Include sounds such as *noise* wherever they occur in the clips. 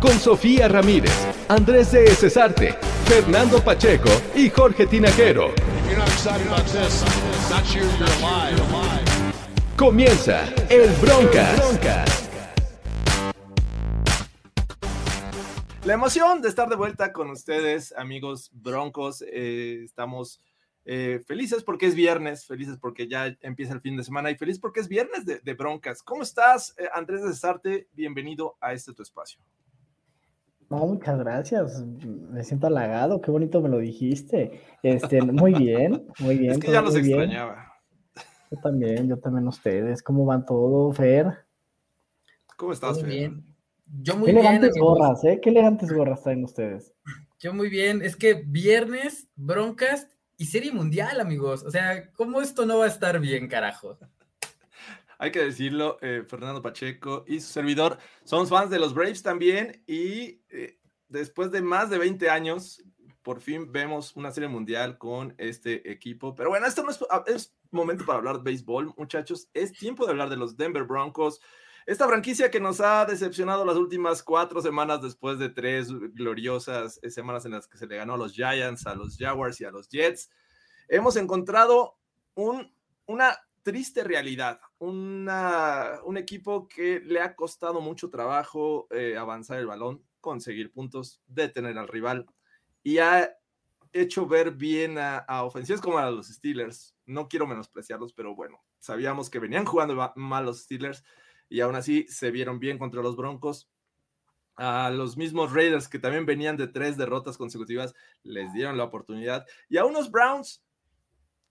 Con Sofía Ramírez, Andrés de Cesarte, Fernando Pacheco y Jorge Tinajero. If you're not excited about this, not sure you're alive. Comienza el Broncas. La emoción de estar de vuelta con ustedes, amigos broncos. eh, estamos eh, felices porque es viernes, felices porque ya empieza el fin de semana y feliz porque es viernes de, de broncas. ¿Cómo estás, eh, Andrés de Cesarte? Bienvenido a este tu espacio. No, muchas gracias. Me siento halagado. Qué bonito me lo dijiste. Este, muy bien, *laughs* muy bien. es que ya los bien. extrañaba. Yo también, yo también ustedes. ¿Cómo van todo, Fer? ¿Cómo estás, Muy Fer? bien. Yo Qué muy bien, elegantes gorras, ¿eh? Qué elegantes gorras traen ustedes. Yo muy bien. Es que viernes, broncas y serie mundial, amigos. O sea, ¿cómo esto no va a estar bien, carajo? *laughs* Hay que decirlo, eh, Fernando Pacheco y su servidor somos fans de los Braves también y eh, después de más de 20 años, por fin vemos una serie mundial con este equipo. Pero bueno, esto no es, ah, es momento para hablar de béisbol, muchachos. Es tiempo de hablar de los Denver Broncos. Esta franquicia que nos ha decepcionado las últimas cuatro semanas después de tres gloriosas eh, semanas en las que se le ganó a los Giants, a los Jaguars y a los Jets. Hemos encontrado un, una triste realidad, un equipo que le ha costado mucho trabajo eh, avanzar el balón, conseguir puntos, detener al rival y ha hecho ver bien a, a ofensivas como a los Steelers. No quiero menospreciarlos, pero bueno, sabíamos que venían jugando ma- mal los Steelers y aún así se vieron bien contra los Broncos. A los mismos Raiders que también venían de tres derrotas consecutivas les dieron la oportunidad y a unos Browns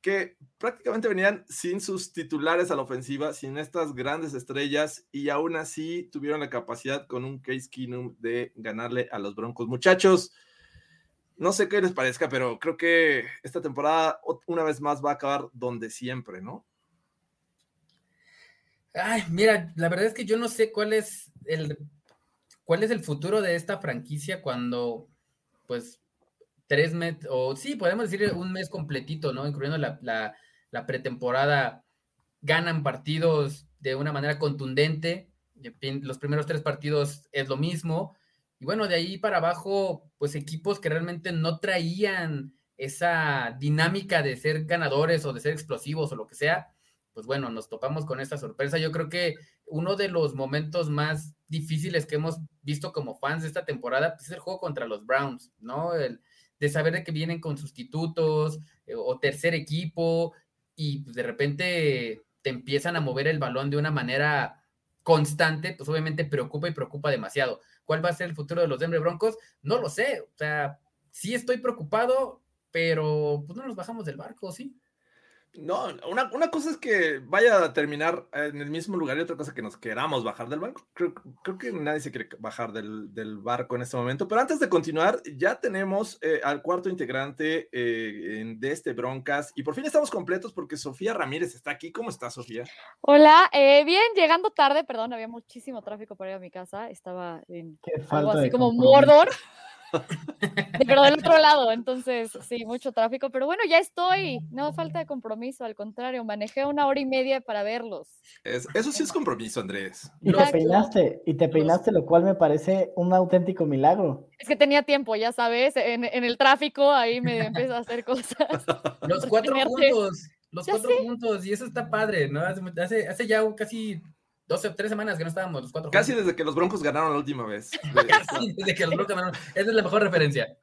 que prácticamente venían sin sus titulares a la ofensiva, sin estas grandes estrellas, y aún así tuvieron la capacidad con un Case Keenum de ganarle a los Broncos. Muchachos, no sé qué les parezca, pero creo que esta temporada una vez más va a acabar donde siempre, ¿no? Ay, mira, la verdad es que yo no sé cuál es el cuál es el futuro de esta franquicia cuando, pues, tres meses, o sí, podemos decir un mes completito, ¿no? Incluyendo la, la, la pretemporada, ganan partidos de una manera contundente. Los primeros tres partidos es lo mismo. Y bueno, de ahí para abajo, pues equipos que realmente no traían esa dinámica de ser ganadores o de ser explosivos o lo que sea, pues bueno, nos topamos con esta sorpresa. Yo creo que uno de los momentos más difíciles que hemos visto como fans de esta temporada pues, es el juego contra los Browns, ¿no? El, de saber de que vienen con sustitutos eh, o tercer equipo y pues, de repente te empiezan a mover el balón de una manera constante, pues obviamente preocupa y preocupa demasiado. ¿Cuál va a ser el futuro de los Denver Broncos? No lo sé, o sea, sí estoy preocupado, pero pues no nos bajamos del barco, ¿sí? No, una, una cosa es que vaya a terminar en el mismo lugar y otra cosa que nos queramos bajar del barco. Creo, creo que nadie se quiere bajar del, del barco en este momento. Pero antes de continuar, ya tenemos eh, al cuarto integrante eh, en- de este Broncas y por fin estamos completos porque Sofía Ramírez está aquí. ¿Cómo estás, Sofía? Hola, eh, bien, llegando tarde, perdón, había muchísimo tráfico para ir a mi casa, estaba en Qué algo falta así como compromiso. Mordor, pero del otro lado, entonces sí, mucho tráfico, pero bueno, ya estoy, no falta de compromiso, al contrario, manejé una hora y media para verlos. Es- eso sí es compromiso, Andrés. Y te peinaste, y te peinaste, lo cual me parece un auténtico milagro. Es que tenía tiempo, ya sabes, en, en el tráfico ahí me empiezo a hacer cosas. *laughs* Los cuatro puntos, los Ya cuatro puntos, y eso está padre, ¿no? Hace, hace ya casi 12 o 3 semanas que no estábamos los cuatro Casi juntos. desde que los Broncos ganaron la última vez. *laughs* Sí, desde que los Broncos ganaron. Esa es la mejor referencia.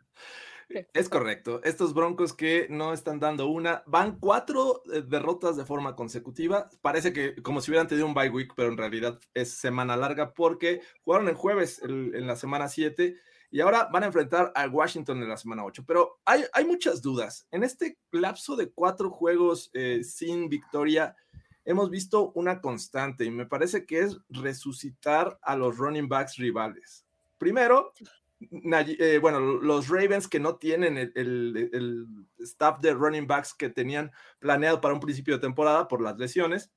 Es correcto. Estos Broncos que no están dando una, van cuatro eh, derrotas de forma consecutiva. Parece que como si hubieran tenido un bye week, pero en realidad es semana larga porque jugaron el jueves el- en la semana 7 y ahora van a enfrentar a Washington en la semana 8. Pero hay, hay muchas dudas. En este lapso de cuatro juegos eh, sin victoria, hemos visto una constante y me parece que es resucitar a los running backs rivales. Primero, eh, bueno, los Ravens que no tienen el, el, staff de running backs que tenían planeado para un principio de temporada por las lesiones.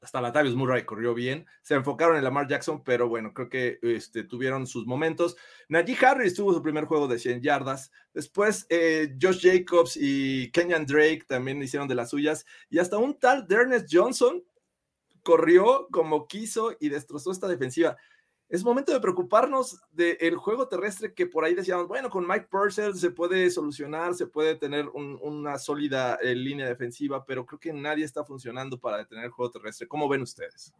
Hasta Latavius Murray corrió bien. Se enfocaron en Lamar Jackson, pero bueno, creo que este, tuvieron sus momentos. Najee Harris tuvo su primer juego de 100 yardas. Después, eh, Josh Jacobs y Kenyan Drake también hicieron de las suyas. Y hasta un tal Dernest Johnson corrió como quiso y destrozó esta defensiva es momento de preocuparnos del juego terrestre que por ahí decíamos, bueno, con Mike Purcell se puede solucionar, se puede tener una sólida eh, línea defensiva, pero creo que nadie está funcionando para detener el juego terrestre. ¿Cómo ven ustedes?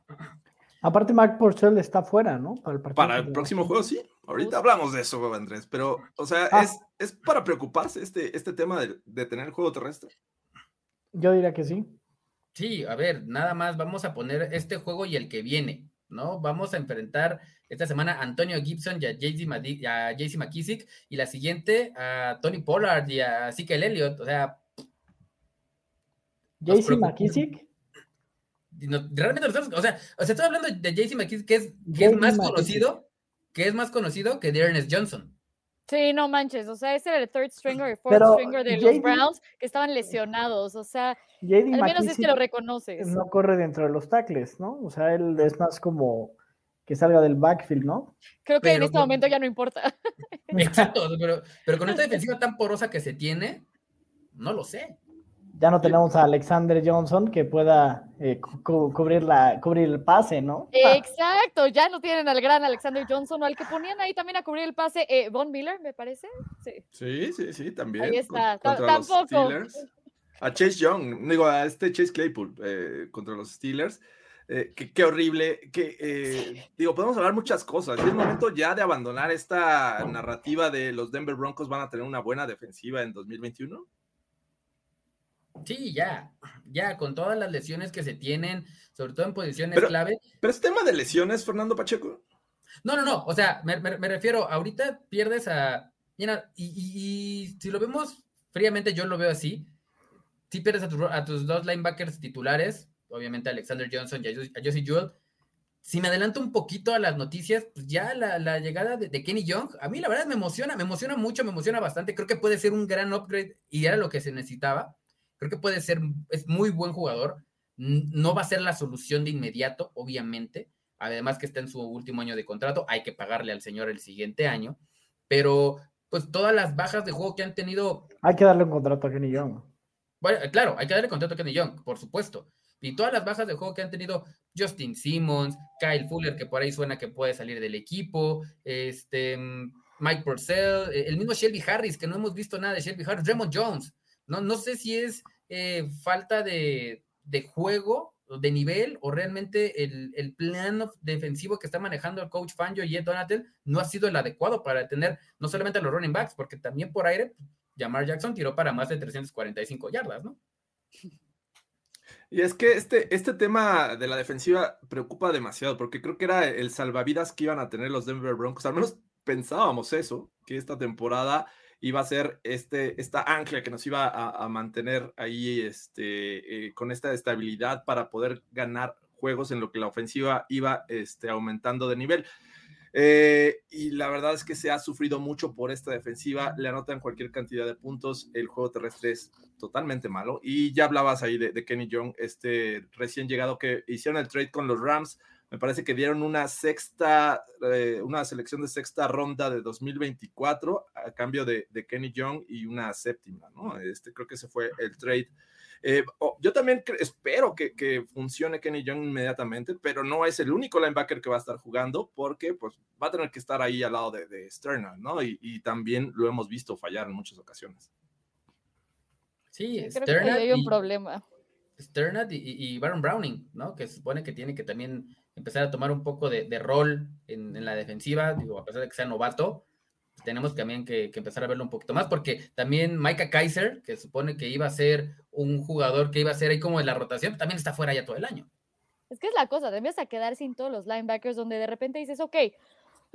Aparte, Mike Purcell está fuera, ¿no? Para el, para el próximo juego, sí. Ahorita hablamos de eso, Andrés, pero, o sea, ah. es, es, para preocuparse este, este tema de detener el juego terrestre. Yo diría que sí. Sí, a ver, nada más vamos a poner este juego y el que viene, ¿no? Vamos a enfrentar esta semana a Antonio Gibson y a JC McKissick, y la siguiente a Tony Pollard y a Zeke Elliott. O sea. ¿JC McKissick? realmente, o sea, o sea, estoy hablando de JC McKissick, que es, que es más conocido, que es más conocido que de Ernest Johnson. Sí, no manches, o sea, ese era el third stringer, el fourth stringer de los Browns que estaban lesionados, o sea, al menos es que lo reconoces. No corre dentro de los tackles, ¿no? O sea, él es más como que salga del backfield, ¿no? Creo que en este momento ya no importa. Exacto, pero, pero con *laughs* esta defensiva tan porosa que se tiene, no lo sé. Ya no tenemos a Alexander Johnson que pueda eh, cubrir, la, cubrir el pase, ¿no? Exacto, ya no tienen al gran Alexander Johnson, o al que ponían ahí también a cubrir el pase, eh, Von Miller, me parece. Sí, sí, sí, sí también. Ahí está, tampoco. A Chase Young, digo, a este Chase Claypool eh, contra los Steelers. Eh, qué, horrible, que eh, digo, podemos hablar muchas cosas. Es el momento ya de abandonar esta narrativa de los Denver Broncos van a tener una buena defensiva en 2021. Sí, ya, ya, con todas las lesiones que se tienen, sobre todo en posiciones clave. Pero es tema de lesiones, Fernando Pacheco. No, no, no, o sea, me, refiero, ahorita pierdes a, mira, y, si lo vemos fríamente, yo lo veo así, si pierdes a, a tus dos linebackers titulares, obviamente Alexander Johnson y a Josie Jewell. Si me adelanto un poquito a las noticias, pues ya la, llegada de, Kenny Young, a mí la verdad me emociona, me emociona mucho, me emociona bastante. Creo que puede ser un gran upgrade y era lo que se necesitaba. Creo que puede ser, es muy buen jugador. No va a ser la solución de inmediato, obviamente. Además que está en su último año de contrato, hay que pagarle al señor el siguiente año. Pero pues todas las bajas de juego que han tenido. Hay que darle un contrato a Kenny Young. Bueno, claro, hay que darle contrato a Kenny Young, por supuesto. Y todas las bajas de juego que han tenido Justin Simmons, Kyle Fuller, que por ahí suena que puede salir del equipo, este, Mike Purcell, eh, el mismo Shelby Harris, que no hemos visto nada de Shelby Harris, Raymond Jones. No, no sé si es eh, falta de, de, juego, de nivel, o realmente el, el, plan defensivo que está manejando el coach Fangio y Ed Donatel no ha sido el adecuado para tener no solamente los running backs, porque también por aire, Jamar Jackson tiró para más de 345 yardas, ¿no? Y es que este, este tema de la defensiva preocupa demasiado, porque creo que era el salvavidas que iban a tener los Denver Broncos. Al menos pensábamos eso, que esta temporada iba a ser este, esta ancla que nos iba a, mantener ahí este, eh, con esta estabilidad para poder ganar juegos en lo que la ofensiva iba este, aumentando de nivel. Eh, y la verdad es que se ha sufrido mucho por esta defensiva, le anotan cualquier cantidad de puntos, el juego terrestre es totalmente malo. Y ya hablabas ahí de, Kenny Young, este recién llegado que hicieron el trade con los Rams, me parece que dieron una sexta, eh, una selección de sexta ronda de 2024 a cambio de, de, Kenny Young y una séptima, ¿no? Este, creo que ese fue el trade eh, oh, yo también espero que, funcione Kenny Young inmediatamente, pero no es el único linebacker que va a estar jugando porque pues, va a tener que estar ahí al lado de, de ¿no? Y, también lo hemos visto fallar en muchas ocasiones. Sí, Creo hay un problema. Sternat y, Baron Browning, ¿no? Que se supone que tiene que también empezar a tomar un poco de, rol en, en, la defensiva, digo, a pesar de que sea novato, tenemos también que, empezar a verlo un poquito más, porque también Micah Kaiser, que supone que iba a ser un jugador que iba a ser ahí como en la rotación, también está fuera ya todo el año. Es que es la cosa, te empiezas a quedar sin todos los linebackers, donde de repente dices, ok,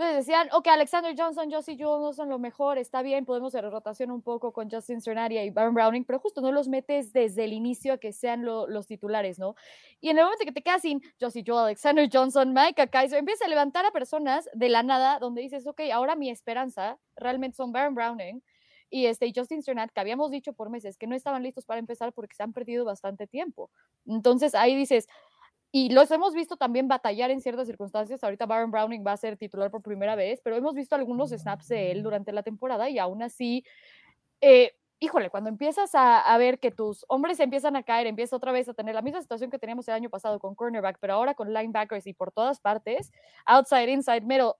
Entonces decían, ok, Alexander Johnson, Josie Jewell no son lo mejor, está bien, podemos hacer rotación un poco con Justin Cernaria y Baron Browning, pero justo no los metes desde el inicio a que sean los titulares, ¿no? Y en el momento que te quedas sin Josie Jewell, Alexander Johnson, Micah Kaiser, empieza a levantar a personas de la nada donde dices, ok, ahora mi esperanza realmente son Baron Browning y este Justin Sternat, que habíamos dicho por meses que no estaban listos para empezar porque se han perdido bastante tiempo. Entonces ahí dices, y los hemos visto también batallar en ciertas circunstancias. Ahorita Baron Browning va a ser titular por primera vez, pero hemos visto algunos snaps de él durante la temporada y aún así, eh, híjole, cuando empiezas a, ver que tus hombres empiezan a caer, empieza otra vez a tener la misma situación que teníamos el año pasado con cornerback, pero ahora con linebackers y por todas partes, outside, inside, middle,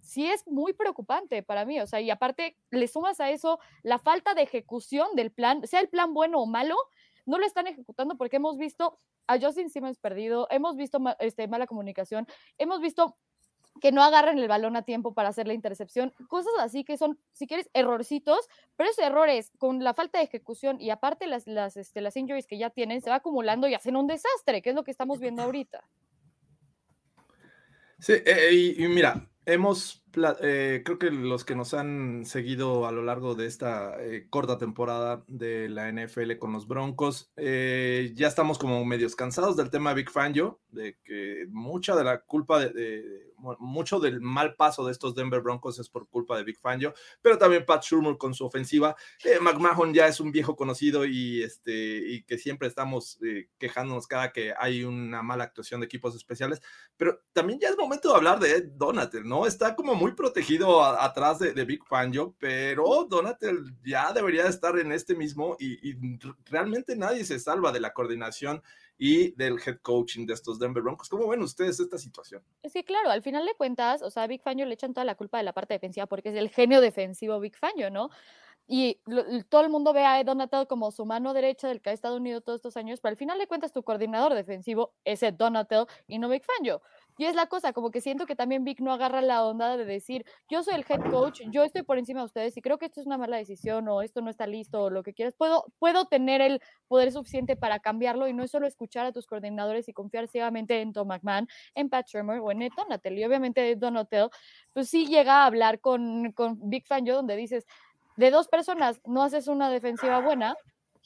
sí es muy preocupante para mí. O sea, y aparte le sumas a eso la falta de ejecución del plan, sea el plan bueno o malo, no lo están ejecutando porque hemos visto a Justin Simmons perdido, hemos visto este, mala comunicación, hemos visto que no agarran el balón a tiempo para hacer la intercepción, cosas así que son, si quieres, errorcitos, pero esos errores con la falta de ejecución y aparte las, este, injuries que ya tienen, se va acumulando y hacen un desastre, que es lo que estamos viendo ahorita. Sí, eh, y, mira, hemos, eh, creo que los que nos han seguido a lo largo de esta eh, corta temporada de la NFL con los Broncos, ya estamos como medios cansados del tema Big Fangio, de que mucha de la culpa de mucho del mal paso de estos Denver Broncos es por culpa de Big Fangio, pero también Pat Shurmur con su ofensiva. Eh, McMahon ya es un viejo conocido y, este, y que siempre estamos eh, quejándonos cada que hay una mala actuación de equipos especiales, pero también ya es momento de hablar de Donatel, ¿no? Está como muy protegido atrás de, Big Fangio, pero Donatel ya debería estar en este mismo y, y realmente nadie se salva de la coordinación y del head coaching de estos Denver Broncos. ¿Cómo ven ustedes esta situación? Es que claro, al final de cuentas, o sea, a Big Fangio le echan toda la culpa de la parte defensiva porque es el genio defensivo Big Fangio, ¿no? Y todo el mundo ve a Ed Donatel como su mano derecha del que ha estado unido todos estos años, pero al final de cuentas tu coordinador defensivo es Ed Donatel y no Big Fangio. Y es la cosa, como que siento que también Vic no agarra la onda de decir, yo soy el head coach, yo estoy por encima de ustedes y creo que esto es una mala decisión o esto no está listo o lo que quieras. Puedo, puedo tener el poder suficiente para cambiarlo y no es solo escuchar a tus coordinadores y confiar ciegamente en Tom McMahon, en Pat Shermer o en Ed Donatel. Y obviamente Donatel, pues sí llega a hablar con, con Big Fan yo donde dices, de dos personas no haces una defensiva buena,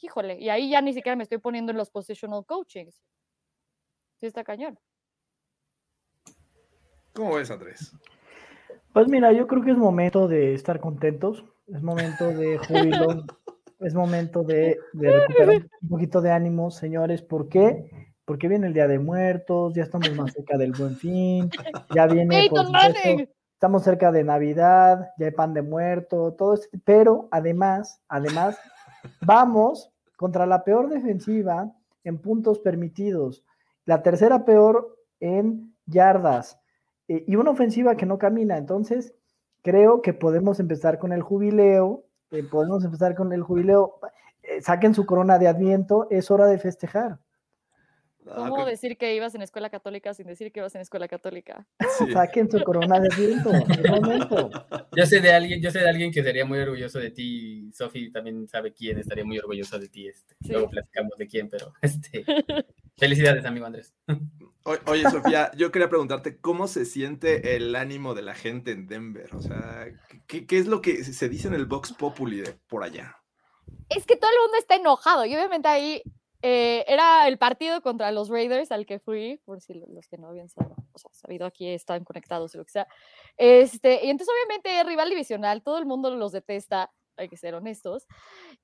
híjole, y ahí ya ni siquiera me estoy poniendo en los positional coachings. Sí está cañón. ¿Cómo ves, Andrés? Pues mira, yo creo que es momento de estar contentos, es momento de júbilo, *laughs* es momento de, recuperar un poquito de ánimo, señores. ¿Por qué? Porque viene el Día de Muertos, ya estamos más cerca del Buen Fin, ya viene, estamos cerca de Navidad, ya hay pan de muerto, todo esto, pero además, además, vamos contra la peor defensiva en puntos permitidos, la tercera peor en yardas, eh, y una ofensiva que no camina. Entonces, creo que podemos empezar con el jubileo, eh, podemos empezar con el jubileo, eh, saquen su corona de adviento, es hora de festejar. ¿Cómo decir que ibas en escuela católica sin decir que ibas en escuela católica? *laughs* Saquen su corona de momento. Yo sé de alguien, yo sé de alguien que sería muy orgulloso de ti, Sofi también sabe quién estaría muy orgulloso de ti, este. Luego platicamos de quién, pero *laughs* este felicidades, amigo Andrés. *laughs* Oye, Sofía, yo quería preguntarte cómo se siente el ánimo de la gente en Denver. O sea, ¿qué, es lo que se dice en el Vox Populi de por allá? Es que todo el mundo está enojado y obviamente ahí eh, era el partido contra los Raiders al que fui, por si los que no habían sabido, aquí están conectados o lo que sea. Este, y entonces obviamente rival divisional, todo el mundo los detesta hay que ser honestos.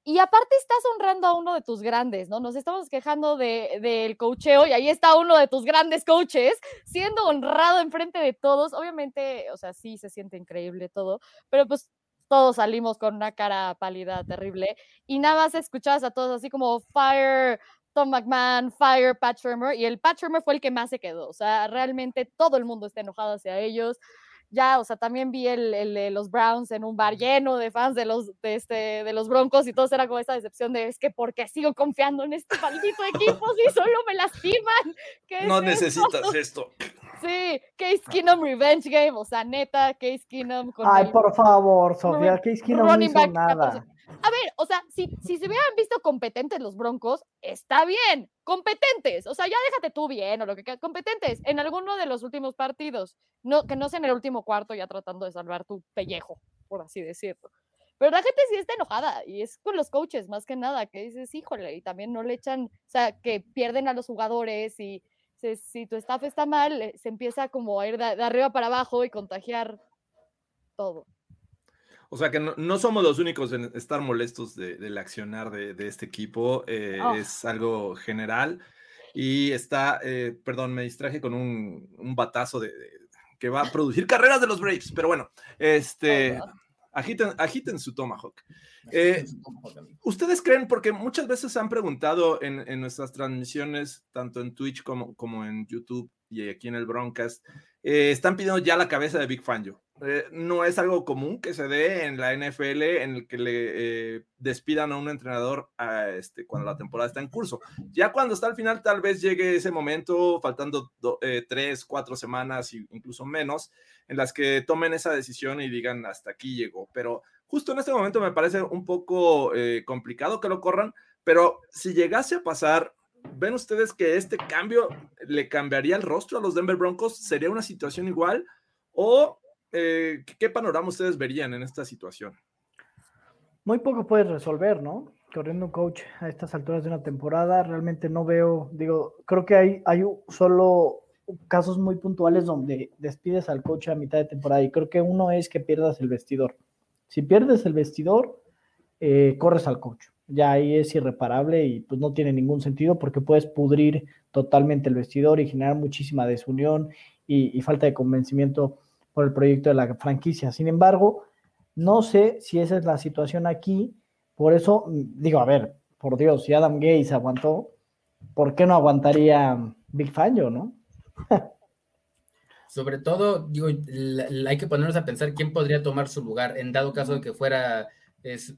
Y aparte estás honrando a uno de tus grandes, ¿no? Nos estamos quejando del de, coacheo y ahí está uno de tus grandes coaches siendo honrado enfrente de todos. Obviamente, o sea, sí se siente increíble todo, pero pues todos salimos con una cara pálida terrible y nada más escuchabas a todos así como fire Tom McMahon, fire Pat Shermer y el Pat Shermer fue el que más se quedó. O sea, realmente todo el mundo está enojado hacia ellos ya, o sea, también vi el, el, los Browns en un bar lleno de fans de los, de, este, de los Broncos y todo era como esta decepción de es que porque sigo confiando en este maldito equipo si solo me lastiman. no necesitas esto? Sí, Case Keenum Revenge Game, o sea, neta, Case Keenum Ay, por favor, Sofía, Case Keenum no hizo nada. A ver, o sea, si, si se hubieran visto competentes los Broncos, está bien, competentes. O sea, ya déjate tú bien o lo que quieras, competentes en alguno de los últimos partidos. No, que no sea en el último cuarto ya tratando de salvar tu pellejo, por así decirlo. Pero la gente sí está enojada y es con los coaches más que nada, que dices, híjole, y también no le echan, o sea, que pierden a los jugadores y si tu staff está mal, eh, se empieza como a ir de, arriba para abajo y contagiar todo. O sea que no, somos los únicos en estar molestos del accionar de, este equipo, eh, oh. es algo general y está, eh, perdón, me distraje con un, batazo de, que va a producir carreras de los Braves, pero bueno, este... Oh, Agiten, su Tomahawk. Eh, ¿Ustedes creen, porque muchas veces han preguntado en, nuestras transmisiones, tanto en Twitch como, como, en YouTube y aquí en el Broadcast, eh, están pidiendo ya la cabeza de Big Fangio? Eh, no es algo común que se dé en la NFL en el que le despidan a un entrenador a este, cuando la temporada está en curso. Ya cuando está al final, tal vez llegue ese momento, faltando tres, cuatro semanas, incluso menos, en las que tomen esa decisión y digan hasta aquí llegó. Pero justo en este momento me parece un poco eh, complicado que lo corran, pero si llegase a pasar, ¿ven ustedes que este cambio le cambiaría el rostro a los Denver Broncos? ¿Sería una situación igual? ¿O eh, qué panorama ustedes verían en esta situación? Muy poco puedes resolver, ¿no? Corriendo un coach a estas alturas de una temporada, realmente no veo, digo, creo que hay, hay solo casos muy puntuales donde despides al coach a mitad de temporada y creo que uno es que pierdas el vestidor. Si pierdes el vestidor, eh, corres al coach. Ya ahí es irreparable y pues no tiene ningún sentido porque puedes pudrir totalmente el vestidor y generar muchísima desunión y, falta de convencimiento por el proyecto de la franquicia. Sin embargo, no sé si esa es la situación aquí. Por eso mm, digo, a ver, por Dios, si Adam Gates aguantó, ¿por qué no aguantaría Big Fangio, no? *laughs* Sobre todo, digo, hay que ponernos a pensar quién podría tomar su lugar en dado caso de que fuera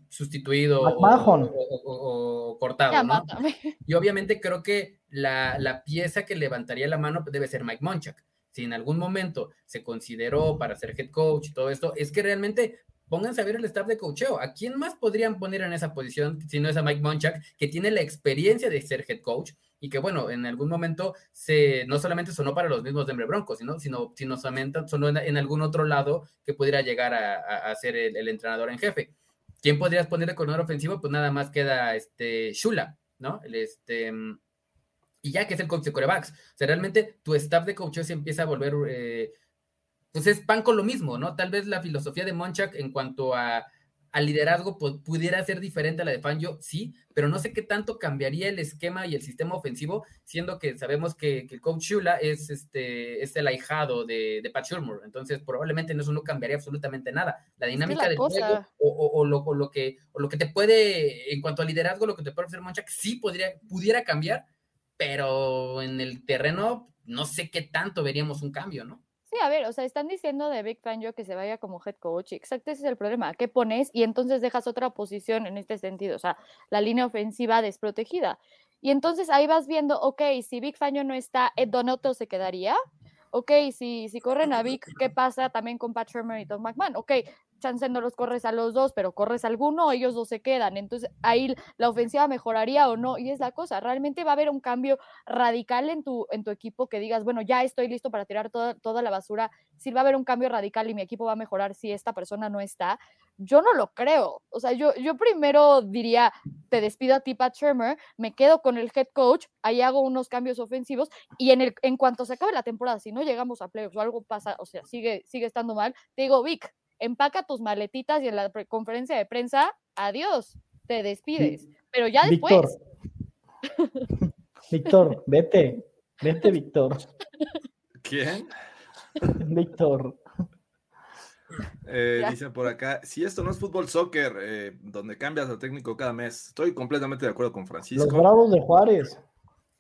sustituido o, cortado, ¿no? *laughs* Y obviamente creo que la, pieza que levantaría la mano debe ser Mike Monchak. Si en algún momento se consideró para ser head coach y todo esto, es que realmente pónganse a ver el staff de coacheo. ¿A quién más podrían poner en esa posición si no es a Mike Monchak, que tiene la experiencia de ser head coach? Y que bueno, en algún momento se, no solamente sonó para los mismos Denver Broncos, sino, sino, sino sonó en, algún otro lado que pudiera llegar a, ser el, entrenador en jefe. ¿Quién podrías poner de coordinador ofensivo? Pues nada más queda este Shula, ¿no? El, este, y ya que es el coach de corebacks. O sea, realmente tu staff de coaches se empieza a volver, eh, pues es pan con lo mismo, ¿no? Tal vez la filosofía de Monchak en cuanto a al liderazgo pudiera ser diferente a la de Fangio, sí, pero no sé qué tanto cambiaría el esquema y el sistema ofensivo, siendo que sabemos que, el coach Shula es, este, es el ahijado de, de Pat Shurmur, entonces probablemente en eso no cambiaría absolutamente nada. La dinámica del juego o, lo, que, o lo que te puede, en cuanto al liderazgo, lo que te puede ofrecer Monchak, sí podría, pudiera cambiar, pero en el terreno no sé qué tanto veríamos un cambio, ¿no? Sí, a ver, o sea, están diciendo de Big Fangio que se vaya como head coach. Exacto, ese es el problema. ¿Qué pones? Y entonces dejas otra posición en este sentido, o sea, la línea ofensiva desprotegida. Y entonces ahí vas viendo, ok, si Big Fangio no está, Ed Donoto se quedaría. Ok, si, si corren a Vic, ¿qué pasa también con Pat Shermer y Tom McMahon? Ok, chance no los corres a los dos, pero corres a alguno, ellos dos se quedan. Entonces ahí la ofensiva mejoraría o no. Y es la cosa, realmente va a haber un cambio radical en tu, en tu equipo que digas, bueno, ya estoy listo para tirar toda, toda la basura. Si va a haber un cambio radical y mi equipo va a mejorar si esta persona no está, yo no lo creo. O sea, yo, yo primero diría, te despido a ti, Pat Shermer, me quedo con el head coach, ahí hago unos cambios ofensivos y en, el, en cuanto se acabe la temporada, si no llegamos a playoffs o algo pasa, o sea, sigue, sigue estando mal, te digo, Vic, empaca tus maletitas y en la conferencia de prensa, adiós, te despides. Pero ya después. *laughs* Víctor, vete, vete, Víctor. ¿Quién? *laughs* Víctor. Eh, dice por acá, si esto no es fútbol soccer, eh, donde cambias de técnico cada mes, estoy completamente de acuerdo con Francisco. Los Bravos de Juárez.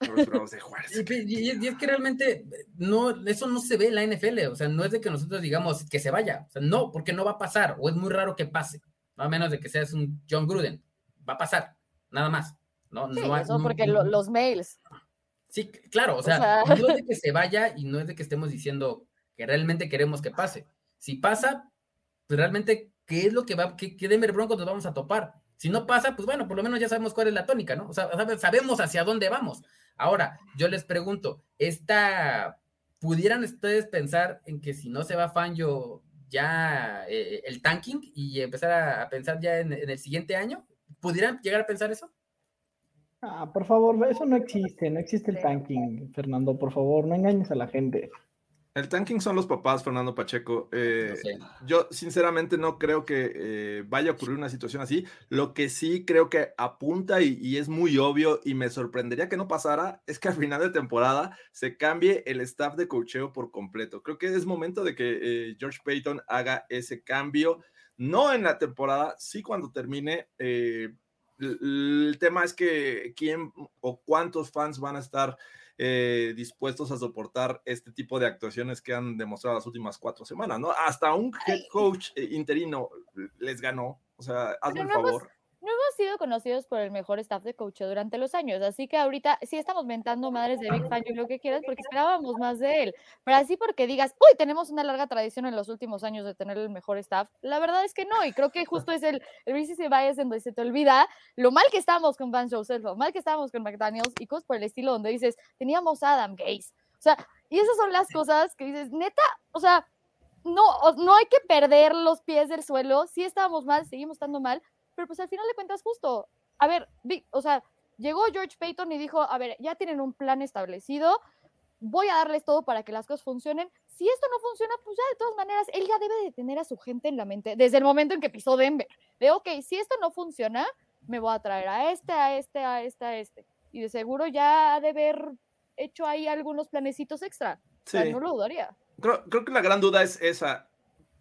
Y, es que realmente no, eso no se ve en la NFL, o sea, no es de que nosotros digamos que se vaya, o sea, no, porque no va a pasar, o es muy raro que pase, no a menos de que seas un John Gruden, va a pasar, nada más. No, no, eso porque los mails. Sí, claro, o sea, no es de que se vaya y no es de que estemos diciendo que realmente queremos que pase. Si pasa, pues realmente, ¿qué es lo que va, qué, qué Denver Broncos nos vamos a topar? Si no pasa, pues bueno, por lo menos ya sabemos cuál es la tónica, ¿no? O sea, sabemos hacia dónde vamos. Ahora, yo les pregunto, ¿esta, ¿pudieran ustedes pensar en que si no se va Fangio ya eh, el tanking y empezar a, pensar ya en, el siguiente año? ¿Pudieran llegar a pensar eso? Ah, por favor, eso no existe, no existe el tanking, Fernando, por favor, no engañes a la gente. El tanking son los papás, Fernando Pacheco. Eh, yo sinceramente no creo que eh, vaya a ocurrir una situación así. Lo que sí creo que apunta y, es muy obvio y me sorprendería que no pasara es que al final de temporada se cambie el staff de cocheo por completo. Creo que es momento de que eh, George Payton haga ese cambio. No en la temporada, sí cuando termine. el tema es que quién o cuántos fans van a estar eh, dispuestos a soportar este tipo de actuaciones que han demostrado las últimas cuatro semanas, ¿no? Hasta un head coach eh, interino les ganó, o sea, hazme un favor no hemos sido conocidos por el mejor staff de coach durante los años, así que ahorita sí estamos mentando madres de Big Fan y lo que quieras porque esperábamos más de él, pero así porque digas, uy, tenemos una larga tradición en los últimos años de tener el mejor staff, la verdad es que no, y creo que justo es el, el se Bias en donde se te olvida lo mal que estábamos con Van Joseph, lo mal que estábamos con McDaniels y cosas por el estilo donde dices, teníamos a Adam Gaze, o sea, y esas son las cosas que dices, neta, o sea, no, no hay que perder los pies del suelo, sí estábamos mal, seguimos estando mal, pero pues al final de cuentas justo, a ver, o sea, llegó George Payton y dijo, a ver, ya tienen un plan establecido, voy a darles todo para que las cosas funcionen. Si esto no funciona, pues ya de todas maneras, él ya debe de tener a su gente en la mente desde el momento en que pisó Denver. De, ok, si esto no funciona, me voy a traer a este, a este, a este, a este. Y de seguro ya ha de haber hecho ahí algunos planecitos extra. Sí. no lo dudaría. Creo, creo, que la gran duda es esa.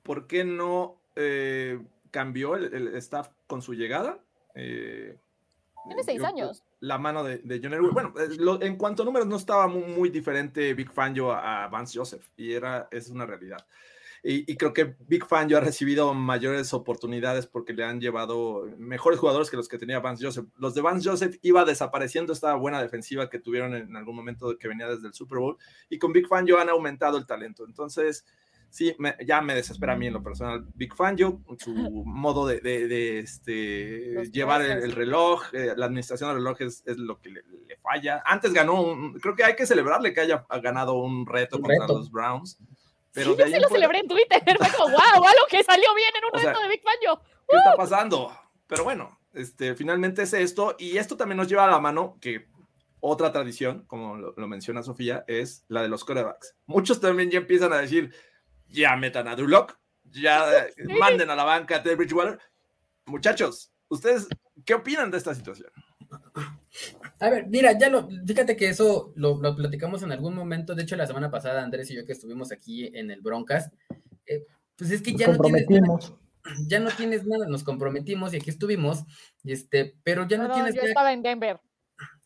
¿Por qué no eh, cambió el, staff con su llegada. Eh, Tiene seis años. La mano de, de John Elway. Bueno, eh, en cuanto a números, no estaba muy, diferente Big Fangio a, Vance Joseph, y era, es una realidad. Y, creo que Big Fangio ha recibido mayores oportunidades porque le han llevado mejores jugadores que los que tenía Vance Joseph. Los de Vance Joseph iba desapareciendo esta buena defensiva que tuvieron en algún momento que venía desde el Super Bowl, y con Big Fangio han aumentado el talento. Entonces, sí, ya me desespera a mí en lo personal. Big Fan, yo, su modo de, de, este, llevar el, reloj, eh, la administración del reloj es, es lo que le, falla. Antes ganó, un, creo que hay que celebrarle que haya ganado un reto contra los Browns. Pero sí, yo lo celebré en Twitter, wow, *laughs* algo que salió bien en un reto de Big Fan, yo. ¿Qué está pasando? Pero bueno, este, finalmente es esto, y esto también nos lleva a la mano que otra tradición, como lo, lo menciona Sofía, es la de los corebacks. Muchos también ya empiezan a decir, ya metan a Drew Lock, ya manden a la banca a Ted Bridgewater. Muchachos, ¿ustedes qué opinan de esta situación? A ver, mira, ya lo, fíjate que eso lo, platicamos en algún momento, de hecho la semana pasada Andrés y yo que estuvimos aquí en el Broncas, eh, pues es que ya no tienes nada, ya no tienes nada, nos comprometimos y aquí estuvimos, este, pero ya no, tienes yo estaba en Denver.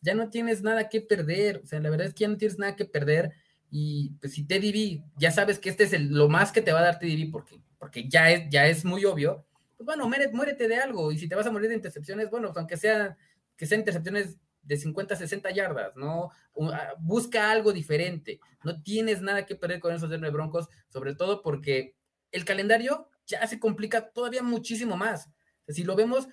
Ya no tienes nada que perder, o sea, la verdad es que ya no tienes nada que perder y pues si Teddy B, ya sabes que este es el, lo más que te va a dar Teddy B porque, porque ya, es, ya es muy obvio, pues bueno, muérete, de algo. Y si te vas a morir de intercepciones, bueno, pues, aunque sea, que sean intercepciones de 50, 60 yardas, ¿no? Ah, busca algo diferente. No tienes nada que perder con esos de Broncos, sobre todo porque el calendario ya se complica todavía muchísimo más. Si lo vemos,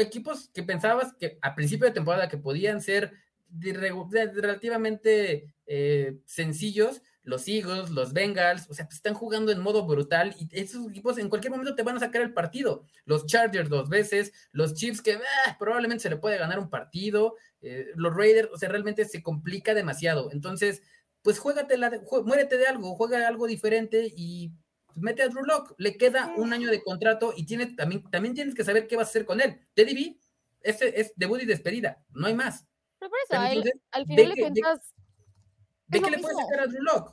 equipos que pensabas que a principio de temporada que podían ser relativamente eh, sencillos, los Eagles, los Bengals, o sea, pues, están jugando en modo brutal y esos equipos en cualquier momento te van a sacar el partido. Los Chargers dos veces, los Chiefs que ah, probablemente se le puede ganar un partido, eh, los Raiders, o sea, realmente se complica demasiado. Entonces, pues juégate la, muérete de algo, juega algo diferente y mete a Drew Lock, le queda un año de contrato y tiene, también, también tienes que saber qué vas a hacer con él. Teddy B, ese es debut y despedida, no hay más. Pero por eso, al final de cuentas. ¿De, qué le puedes sacar a Drew?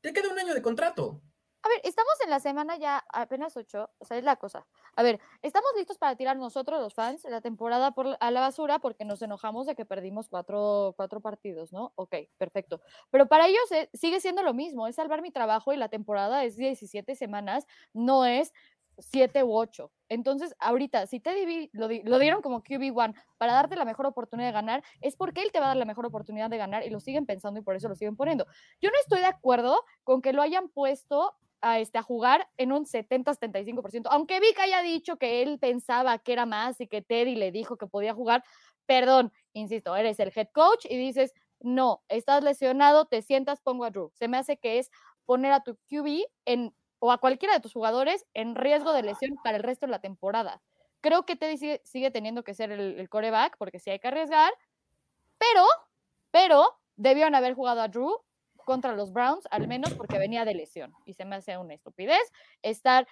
Te queda un año de contrato. A ver, estamos en la semana ya apenas ocho, o sea, es la cosa. A ver, estamos listos para tirar nosotros, los fans, la temporada por, a la basura porque nos enojamos de que perdimos cuatro, cuatro partidos, ¿no? Ok, perfecto. Pero para ellos eh, sigue siendo lo mismo, es salvar mi trabajo y la temporada es 17 semanas, no es siete u ocho. Entonces, ahorita, si Teddy lo, lo dieron como QB1 para darte la mejor oportunidad de ganar, es porque él te va a dar la mejor oportunidad de ganar y lo siguen pensando y por eso lo siguen poniendo. Yo no estoy de acuerdo con que lo hayan puesto a, este, a jugar en un 70-75%. Aunque Vic haya dicho que él pensaba que era más y que Teddy le dijo que podía jugar, perdón, insisto, eres el head coach y dices, no, estás lesionado, te sientas, pongo a Drew. Se me hace que es poner a tu QB en, o a cualquiera de tus jugadores en riesgo de lesión para el resto de la temporada. Creo que Teddy sigue, sigue teniendo que ser el, el coreback porque sí hay que arriesgar, pero, pero debieron haber jugado a Drew contra los Browns, al menos porque venía de lesión. Y se me hace una estupidez estar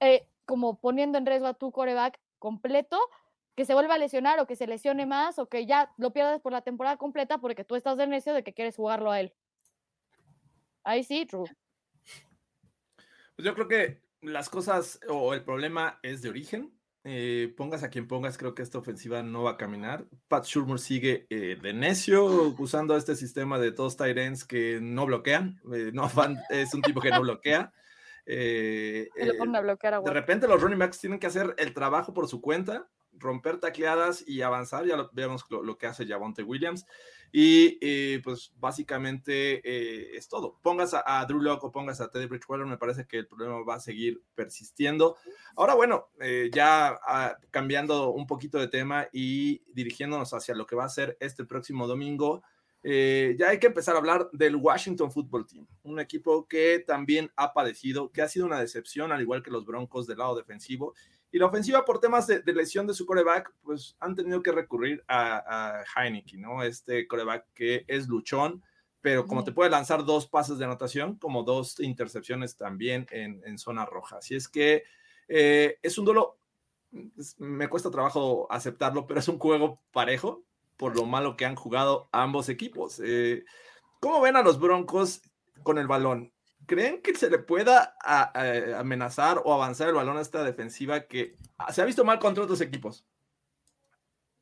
eh, como poniendo en riesgo a tu coreback completo, que se vuelva a lesionar o que se lesione más o que ya lo pierdas por la temporada completa porque tú estás de necio de que quieres jugarlo a él. Ahí sí, true. Pues yo creo que las cosas o el problema es de origen. Eh, pongas a quien pongas, creo que esta ofensiva no va a caminar. Pat Shurmur sigue eh, de necio usando este sistema de todos tight ends que no bloquean. Eh, no es un tipo que no bloquea. de repente los running backs tienen que hacer el trabajo por su cuenta romper tacleadas y avanzar. Ya lo, vemos lo, que hace Javonte Williams. Y eh, pues básicamente eh, es todo. Pongas a, Drew Locke o pongas a Teddy Bridgewater, me parece que el problema va a seguir persistiendo. Ahora, bueno, eh, ya ah, cambiando un poquito de tema y dirigiéndonos hacia lo que va a ser este próximo domingo. ya hay que empezar a hablar del Washington Football Team, un equipo que también ha padecido, que ha sido una decepción, al igual que los Broncos del lado defensivo, y la ofensiva, por temas de, lesión de su coreback, pues han tenido que recurrir a, a Heineken, ¿no? Este coreback que es luchón, pero como te puede lanzar dos pases de anotación, como dos intercepciones también en, zona roja. Así es que eh, es un duelo, me cuesta trabajo aceptarlo, pero es un juego parejo por lo malo que han jugado ambos equipos. Eh, ¿Cómo ven a los Broncos con el balón? ¿Creen que se le pueda amenazar o avanzar el balón a esta defensiva que se ha visto mal contra otros equipos?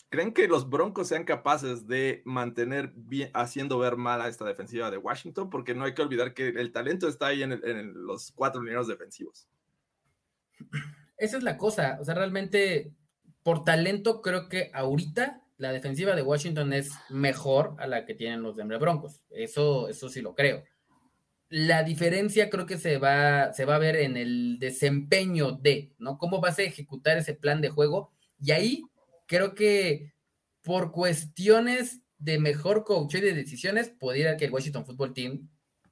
¿Creen que los Broncos sean capaces de mantener bien, haciendo ver mal a esta defensiva de Washington? Porque no hay que olvidar que el talento está ahí en, los cuatro lineros defensivos. Esa es la cosa. O sea, realmente, por talento, creo que ahorita la defensiva de Washington es mejor a la que tienen los Denver Broncos. Eso, eso sí lo creo la diferencia creo que se va, se va a ver en el desempeño de, ¿no? Cómo vas a ejecutar ese plan de juego. Y ahí creo que por cuestiones de mejor coach y de decisiones, podría que el Washington Football Team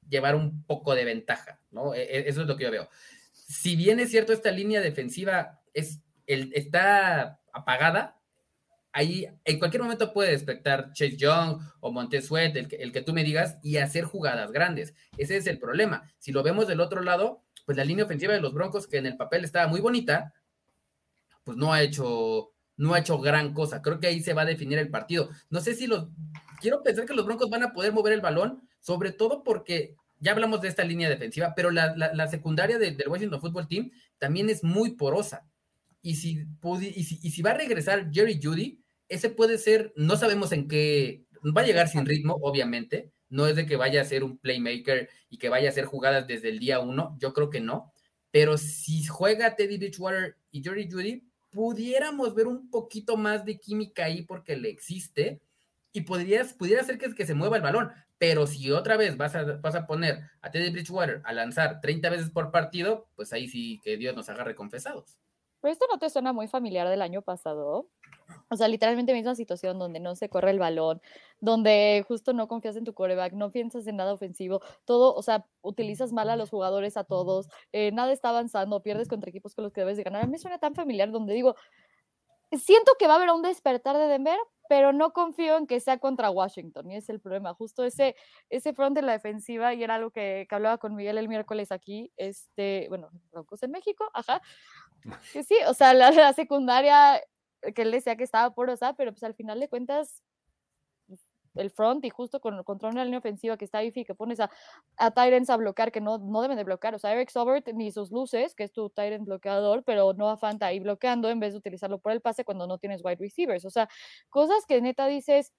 llevar un poco de ventaja, ¿no? E, e, eso es lo que yo veo. Si bien es cierto, esta línea defensiva es, el, está apagada, ahí en cualquier momento puede despertar Chase Young o Montez Sweat, el que, el que tú me digas, y hacer jugadas grandes. Ese es el problema. Si lo vemos del otro lado, pues la línea ofensiva de los Broncos, que en el papel estaba muy bonita, pues no ha hecho, no ha hecho gran cosa. Creo que ahí se va a definir el partido. No sé si los, quiero pensar que los Broncos van a poder mover el balón, sobre todo porque ya hablamos de esta línea defensiva, pero la, secundaria del Washington Football Team también es muy porosa. Y si, y si, y si va a regresar Jerry Judy, ese puede ser, no sabemos en qué, va a llegar sin ritmo, obviamente, no es de que vaya a ser un playmaker y que vaya a hacer jugadas desde el día uno, yo creo que no, pero si juega Teddy Bridgewater y Jerry Judy, pudiéramos ver un poquito más de química ahí porque le existe y podrías, pudiera ser que, se mueva el balón, pero si otra vez vas a, vas a poner a Teddy Bridgewater a lanzar 30 veces por partido, pues ahí sí que Dios nos agarre confesados. Pero esto no te suena muy familiar del año pasado. O sea, literalmente misma situación donde no se corre el balón, donde justo no confías en tu coreback, no piensas en nada ofensivo, todo, o sea, utilizas mal a los jugadores a todos, eh, nada está avanzando, pierdes contra equipos con los que debes de ganar. A mí suena tan familiar donde digo, siento que va a haber un despertar de Denver, pero no confío en que sea contra Washington, y es el problema. Justo ese, ese front de la defensiva, y era algo que, que hablaba con Miguel el miércoles aquí, este, bueno, Broncos en México, ajá, que sí, o sea, la, la secundaria que él decía que estaba porosa, pero pues al final de cuentas pues, el front y justo con, contra una línea ofensiva que está ahí que pones a, a Tyrants a bloquear que no, no deben de bloquear, o sea, Eric Sobert ni sus luces, que es tu Tyrant bloqueador, pero no a Fanta ahí bloqueando en vez de utilizarlo por el pase cuando no tienes wide receivers, o sea, cosas que neta dices,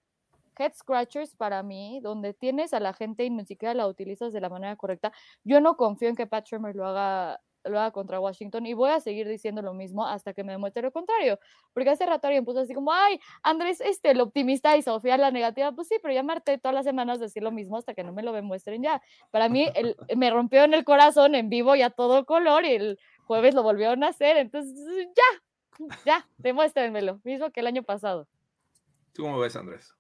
head scratchers para mí, donde tienes a la gente y ni siquiera la utilizas de la manera correcta. Yo no confío en que Pat Shermer lo haga lo haga contra Washington y voy a seguir diciendo lo mismo hasta que me demuestre lo contrario. Porque hace rato alguien puso así como, ay, Andrés, este, el optimista y Sofía la negativa. Pues sí, pero ya me todas las semanas decir lo mismo hasta que no me lo demuestren ya. Para mí, el, *laughs* me rompió en el corazón en vivo y a todo color y el jueves lo volvieron a hacer. Entonces, ya, ya, demuéstrenmelo. Mismo que el año pasado. ¿Tú cómo ves, Andrés?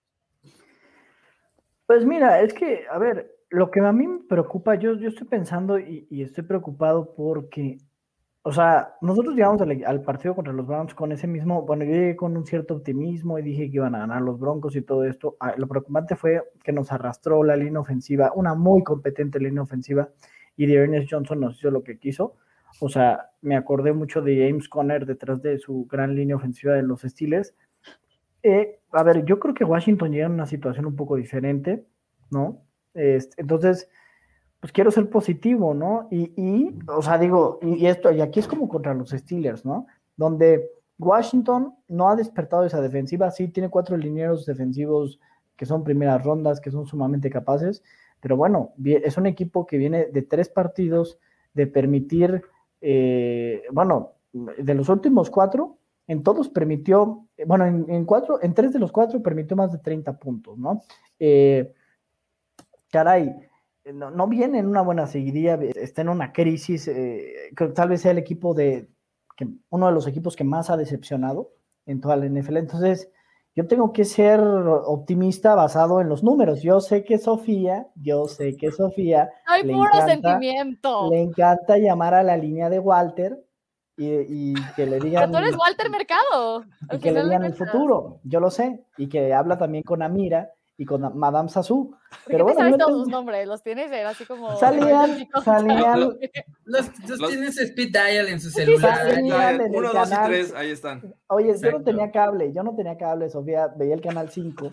Pues mira, es que, a ver, lo que a mí me preocupa, yo, yo estoy pensando y, estoy preocupado porque, o sea, nosotros llegamos al, partido contra los Browns con ese mismo, bueno, yo llegué con un cierto optimismo y dije que iban a ganar los Broncos y todo esto. Ah, lo preocupante fue que nos arrastró la línea ofensiva, una muy competente línea ofensiva, y de Ernest Johnson nos hizo lo que quiso. O sea, me acordé mucho de James Conner detrás de su gran línea ofensiva de los Steelers. Eh, a ver, yo creo que Washington llega en una situación un poco diferente, ¿no? Este, entonces, pues quiero ser positivo, ¿no? Y, o sea, digo, y, esto, y aquí es como contra los Steelers, ¿no? Donde Washington no ha despertado esa defensiva, sí, tiene cuatro linieros defensivos que son primeras rondas, que son sumamente capaces, pero bueno, es un equipo que viene de tres partidos de permitir, eh, bueno, de los últimos cuatro, en todos permitió, bueno, en, cuatro, en tres de los cuatro permitió más de 30 puntos, ¿no? Eh, caray, no, viene en una buena seguidilla, está en una crisis, eh, creo que tal vez sea el equipo de, que, uno de los equipos que más ha decepcionado en toda la NFL. Entonces, yo tengo que ser optimista basado en los números. Yo sé que Sofía, yo sé que Sofía. Hay puro sentimiento. Le encanta llamar a la línea de Walter y, que le digan. Pero tú eres Walter Mercado. Y que le digan el futuro. Yo lo sé. Y que habla también con Amira y con Madame Sassou. Pero bueno, sabes todos sus nombres? Los tienes así como. Salían, salían. Los, los, tienes speed dial en su celular. Uno, dos y tres, ahí están. Oye, yo no tenía cable, yo no tenía cable, Sofía, veía el canal 5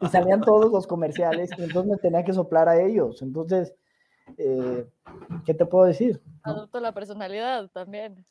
y salían todos los comerciales y entonces me tenía que soplar a ellos. Entonces, eh, ¿qué te puedo decir? Adopto la personalidad también.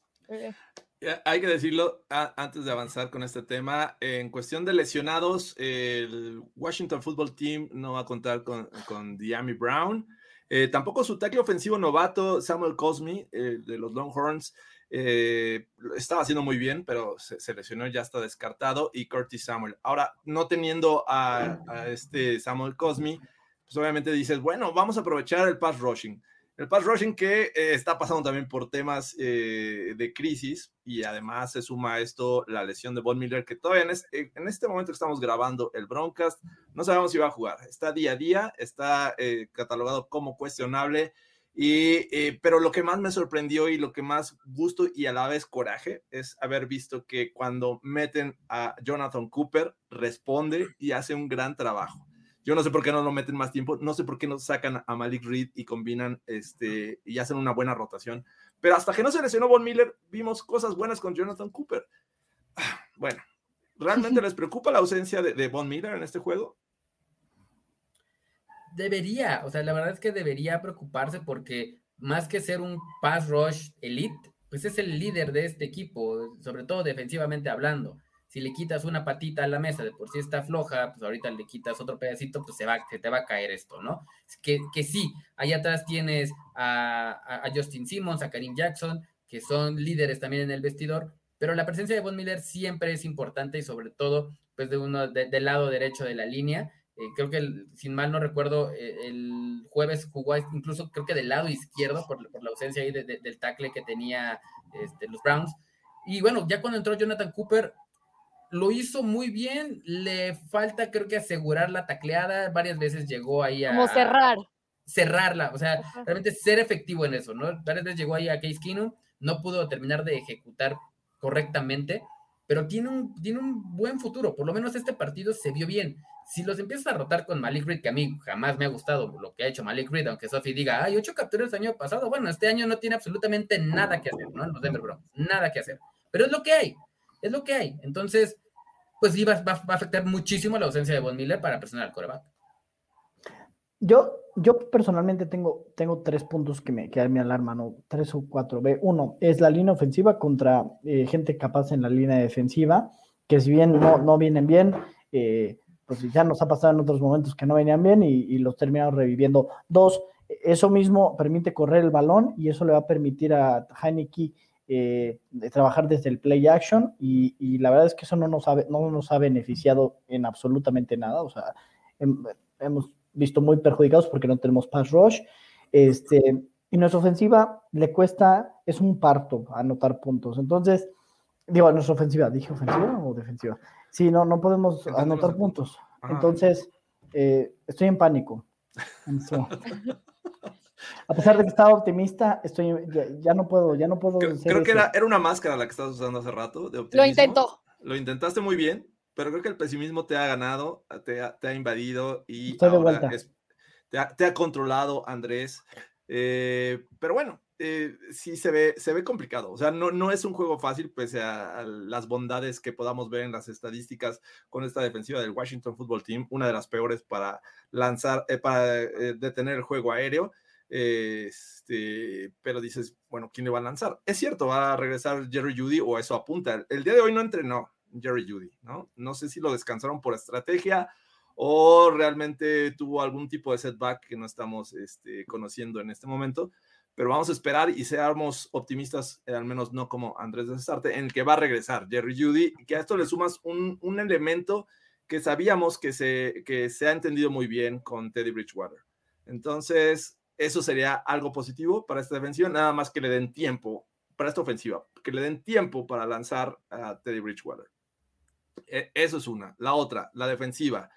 Hay que decirlo antes de avanzar con este tema. En cuestión de lesionados, el Washington Football Team no va a contar con, con Diami Brown. Eh, tampoco su tackle ofensivo novato, Samuel Cosme, eh, de los Longhorns, eh, estaba haciendo muy bien, pero se, lesionó, ya está descartado. Y Curtis Samuel. Ahora, no teniendo a, a este Samuel Cosme, pues obviamente dices, bueno, vamos a aprovechar el pass rushing. El pass rushing que eh, está pasando también por temas eh, de crisis y además se suma a esto la lesión de Von Miller que todavía en, eh, en, este momento que estamos grabando el Broncast no sabemos si va a jugar. Está día a día, está catalogado como cuestionable, y, pero lo que más me sorprendió y lo que más gusto y a la vez coraje es haber visto que cuando meten a Jonathan Cooper responde y hace un gran trabajo. Yo no sé por qué no lo meten más tiempo, no sé por qué no sacan a Malik Reed y combinan este y hacen una buena rotación. Pero hasta que no se lesionó Von Miller, vimos cosas buenas con Jonathan Cooper. *sighs* Bueno, ¿realmente *laughs* les preocupa la ausencia de, de Von Miller en este juego? Debería, o sea, la verdad es que debería preocuparse porque más que ser un pass rush elite, pues es el líder de este equipo, sobre todo defensivamente hablando si le quitas una patita a la mesa, de por sí está floja, pues ahorita le quitas otro pedacito, pues se, va, se te va a caer esto, ¿no? Que, que sí, ahí atrás tienes a, Justin Simmons, a Karim Jackson, que son líderes también en el vestidor, pero la presencia de Von Miller siempre es importante y sobre todo, pues de uno del lado derecho de la línea. Eh, creo que, sin mal no recuerdo, eh, el jueves jugó incluso creo que del lado izquierdo por, la ausencia ahí del tackle que tenía este, los Browns. Y bueno, ya cuando entró Jonathan Cooper, lo hizo muy bien, le falta creo que asegurar la tacleada, varias veces llegó ahí a... Como cerrar. Cerrarla, o sea, realmente ser efectivo en eso, ¿no? Varias veces llegó ahí a Case Keenum, no pudo terminar de ejecutar correctamente, pero tiene un, tiene un buen futuro, por lo menos este partido se vio bien. Si los empiezas a rotar con Malik Reed, que a mí jamás me ha gustado lo que ha hecho Malik Reed, aunque Sophie diga, hay ocho capturas el año pasado, bueno, este año no tiene absolutamente nada que hacer, ¿no? En los Denver Broncos, nada que hacer. Pero es lo que hay, es lo que hay. Entonces, pues sí, va, a afectar muchísimo la ausencia de Von Miller para presionar al coreback. Yo, yo personalmente tengo, tengo tres puntos que me, que me alarman, ¿no? tres o cuatro. B. Uno, es la línea ofensiva contra eh, gente capaz en la línea defensiva, que si bien no, no vienen bien, eh, pues ya nos ha pasado en otros momentos que no venían bien y, los terminamos reviviendo. Dos, Eso mismo permite correr el balón y eso le va a permitir a Heineke eh, trabajar desde el play action y, la verdad es que eso no nos, ha, no nos ha beneficiado en absolutamente nada. O sea, hemos visto muy perjudicados porque no tenemos pass rush. Este, y nuestra ofensiva le cuesta, es un parto anotar puntos. Entonces, digo, nuestra ofensiva, ¿dije ofensiva o defensiva? Sí, no, no podemos anotar puntos. Entonces, eh, estoy en pánico. *laughs* A pesar de que estaba optimista, estoy ya, no puedo, ya no puedo. Creo, que era, era, una máscara la que estabas usando hace rato de Lo intentó. Lo intentaste muy bien, pero creo que el pesimismo te ha ganado, te ha, te ha invadido y Estoy de vuelta. te, ha, te, ha, controlado, Andrés. Eh, pero bueno, eh, sí se ve, se ve complicado. O sea, no, no es un juego fácil, pese a, las bondades que podamos ver en las estadísticas con esta defensiva del Washington Football Team, una de las peores para lanzar, eh, para detener el juego aéreo. Este, pero dices, bueno, ¿quién le va a lanzar? Es cierto, va a regresar Jerry Judy o eso apunta. El día de hoy no entrenó Jerry Judy, ¿no? No sé si lo descansaron por estrategia o realmente tuvo algún tipo de setback que no estamos este, conociendo en este momento, pero vamos a esperar y seamos optimistas, eh, al menos no como Andrés de Sarte, en que va a regresar Jerry Judy, que a esto le sumas un, un elemento que sabíamos que se, que se ha entendido muy bien con Teddy Bridgewater. Entonces, eso sería algo positivo para esta defensiva, nada más que le den tiempo para esta ofensiva, que le den tiempo para lanzar a Teddy Bridgewater. E, eso es una. La otra, la defensiva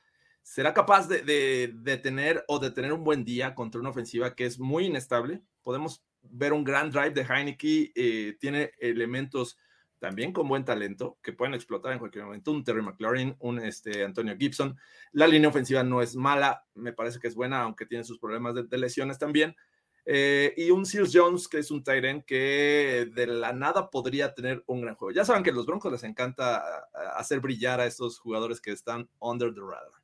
será capaz de, tener o de tener un buen día contra una ofensiva que es muy inestable. Podemos ver un gran drive de Heineke, eh, tiene elementos también con buen talento que pueden explotar en cualquier momento. Un Terry McLaurin, un este, Antonio Gibson. La línea ofensiva no es mala, me parece que es buena, aunque tiene sus problemas de, lesiones también. Eh, y un Seals Jones, que es un Tyrant que de la nada podría tener un gran juego. Ya saben que a los Broncos les encanta hacer brillar a estos jugadores que están under the radar.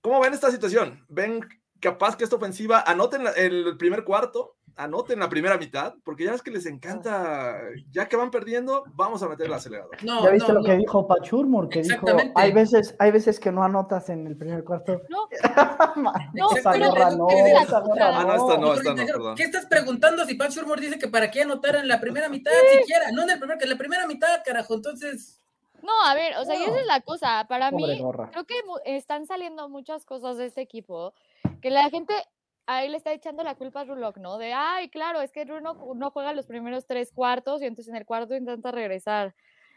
¿Cómo ven esta situación? ¿Ven capaz que esta ofensiva anoten el primer cuarto, anoten la primera mitad? Porque ya es que les encanta, ya que van perdiendo, vamos a meter el acelerador. ¿Ya viste lo que dijo Pachurmur? Que dijo, hay veces, hay veces que no anotas en el primer cuarto. No, *laughs* no, gorra no, gorra no. Ah, no, esta no, esta no, perdón. ¿Qué estás preguntando si Pachurmur dice que para qué anotar en la primera mitad siquiera? No en el primer, que en la primera mitad, carajo, entonces... No, a ver, o sea, y esa es la cosa. Para mí, creo que están saliendo muchas cosas de este equipo que la gente ahí le está echando la culpa a Rulock, ¿no? De, ay, claro, es que Runo no juega los primeros tres cuartos y entonces en el cuarto intenta regresar.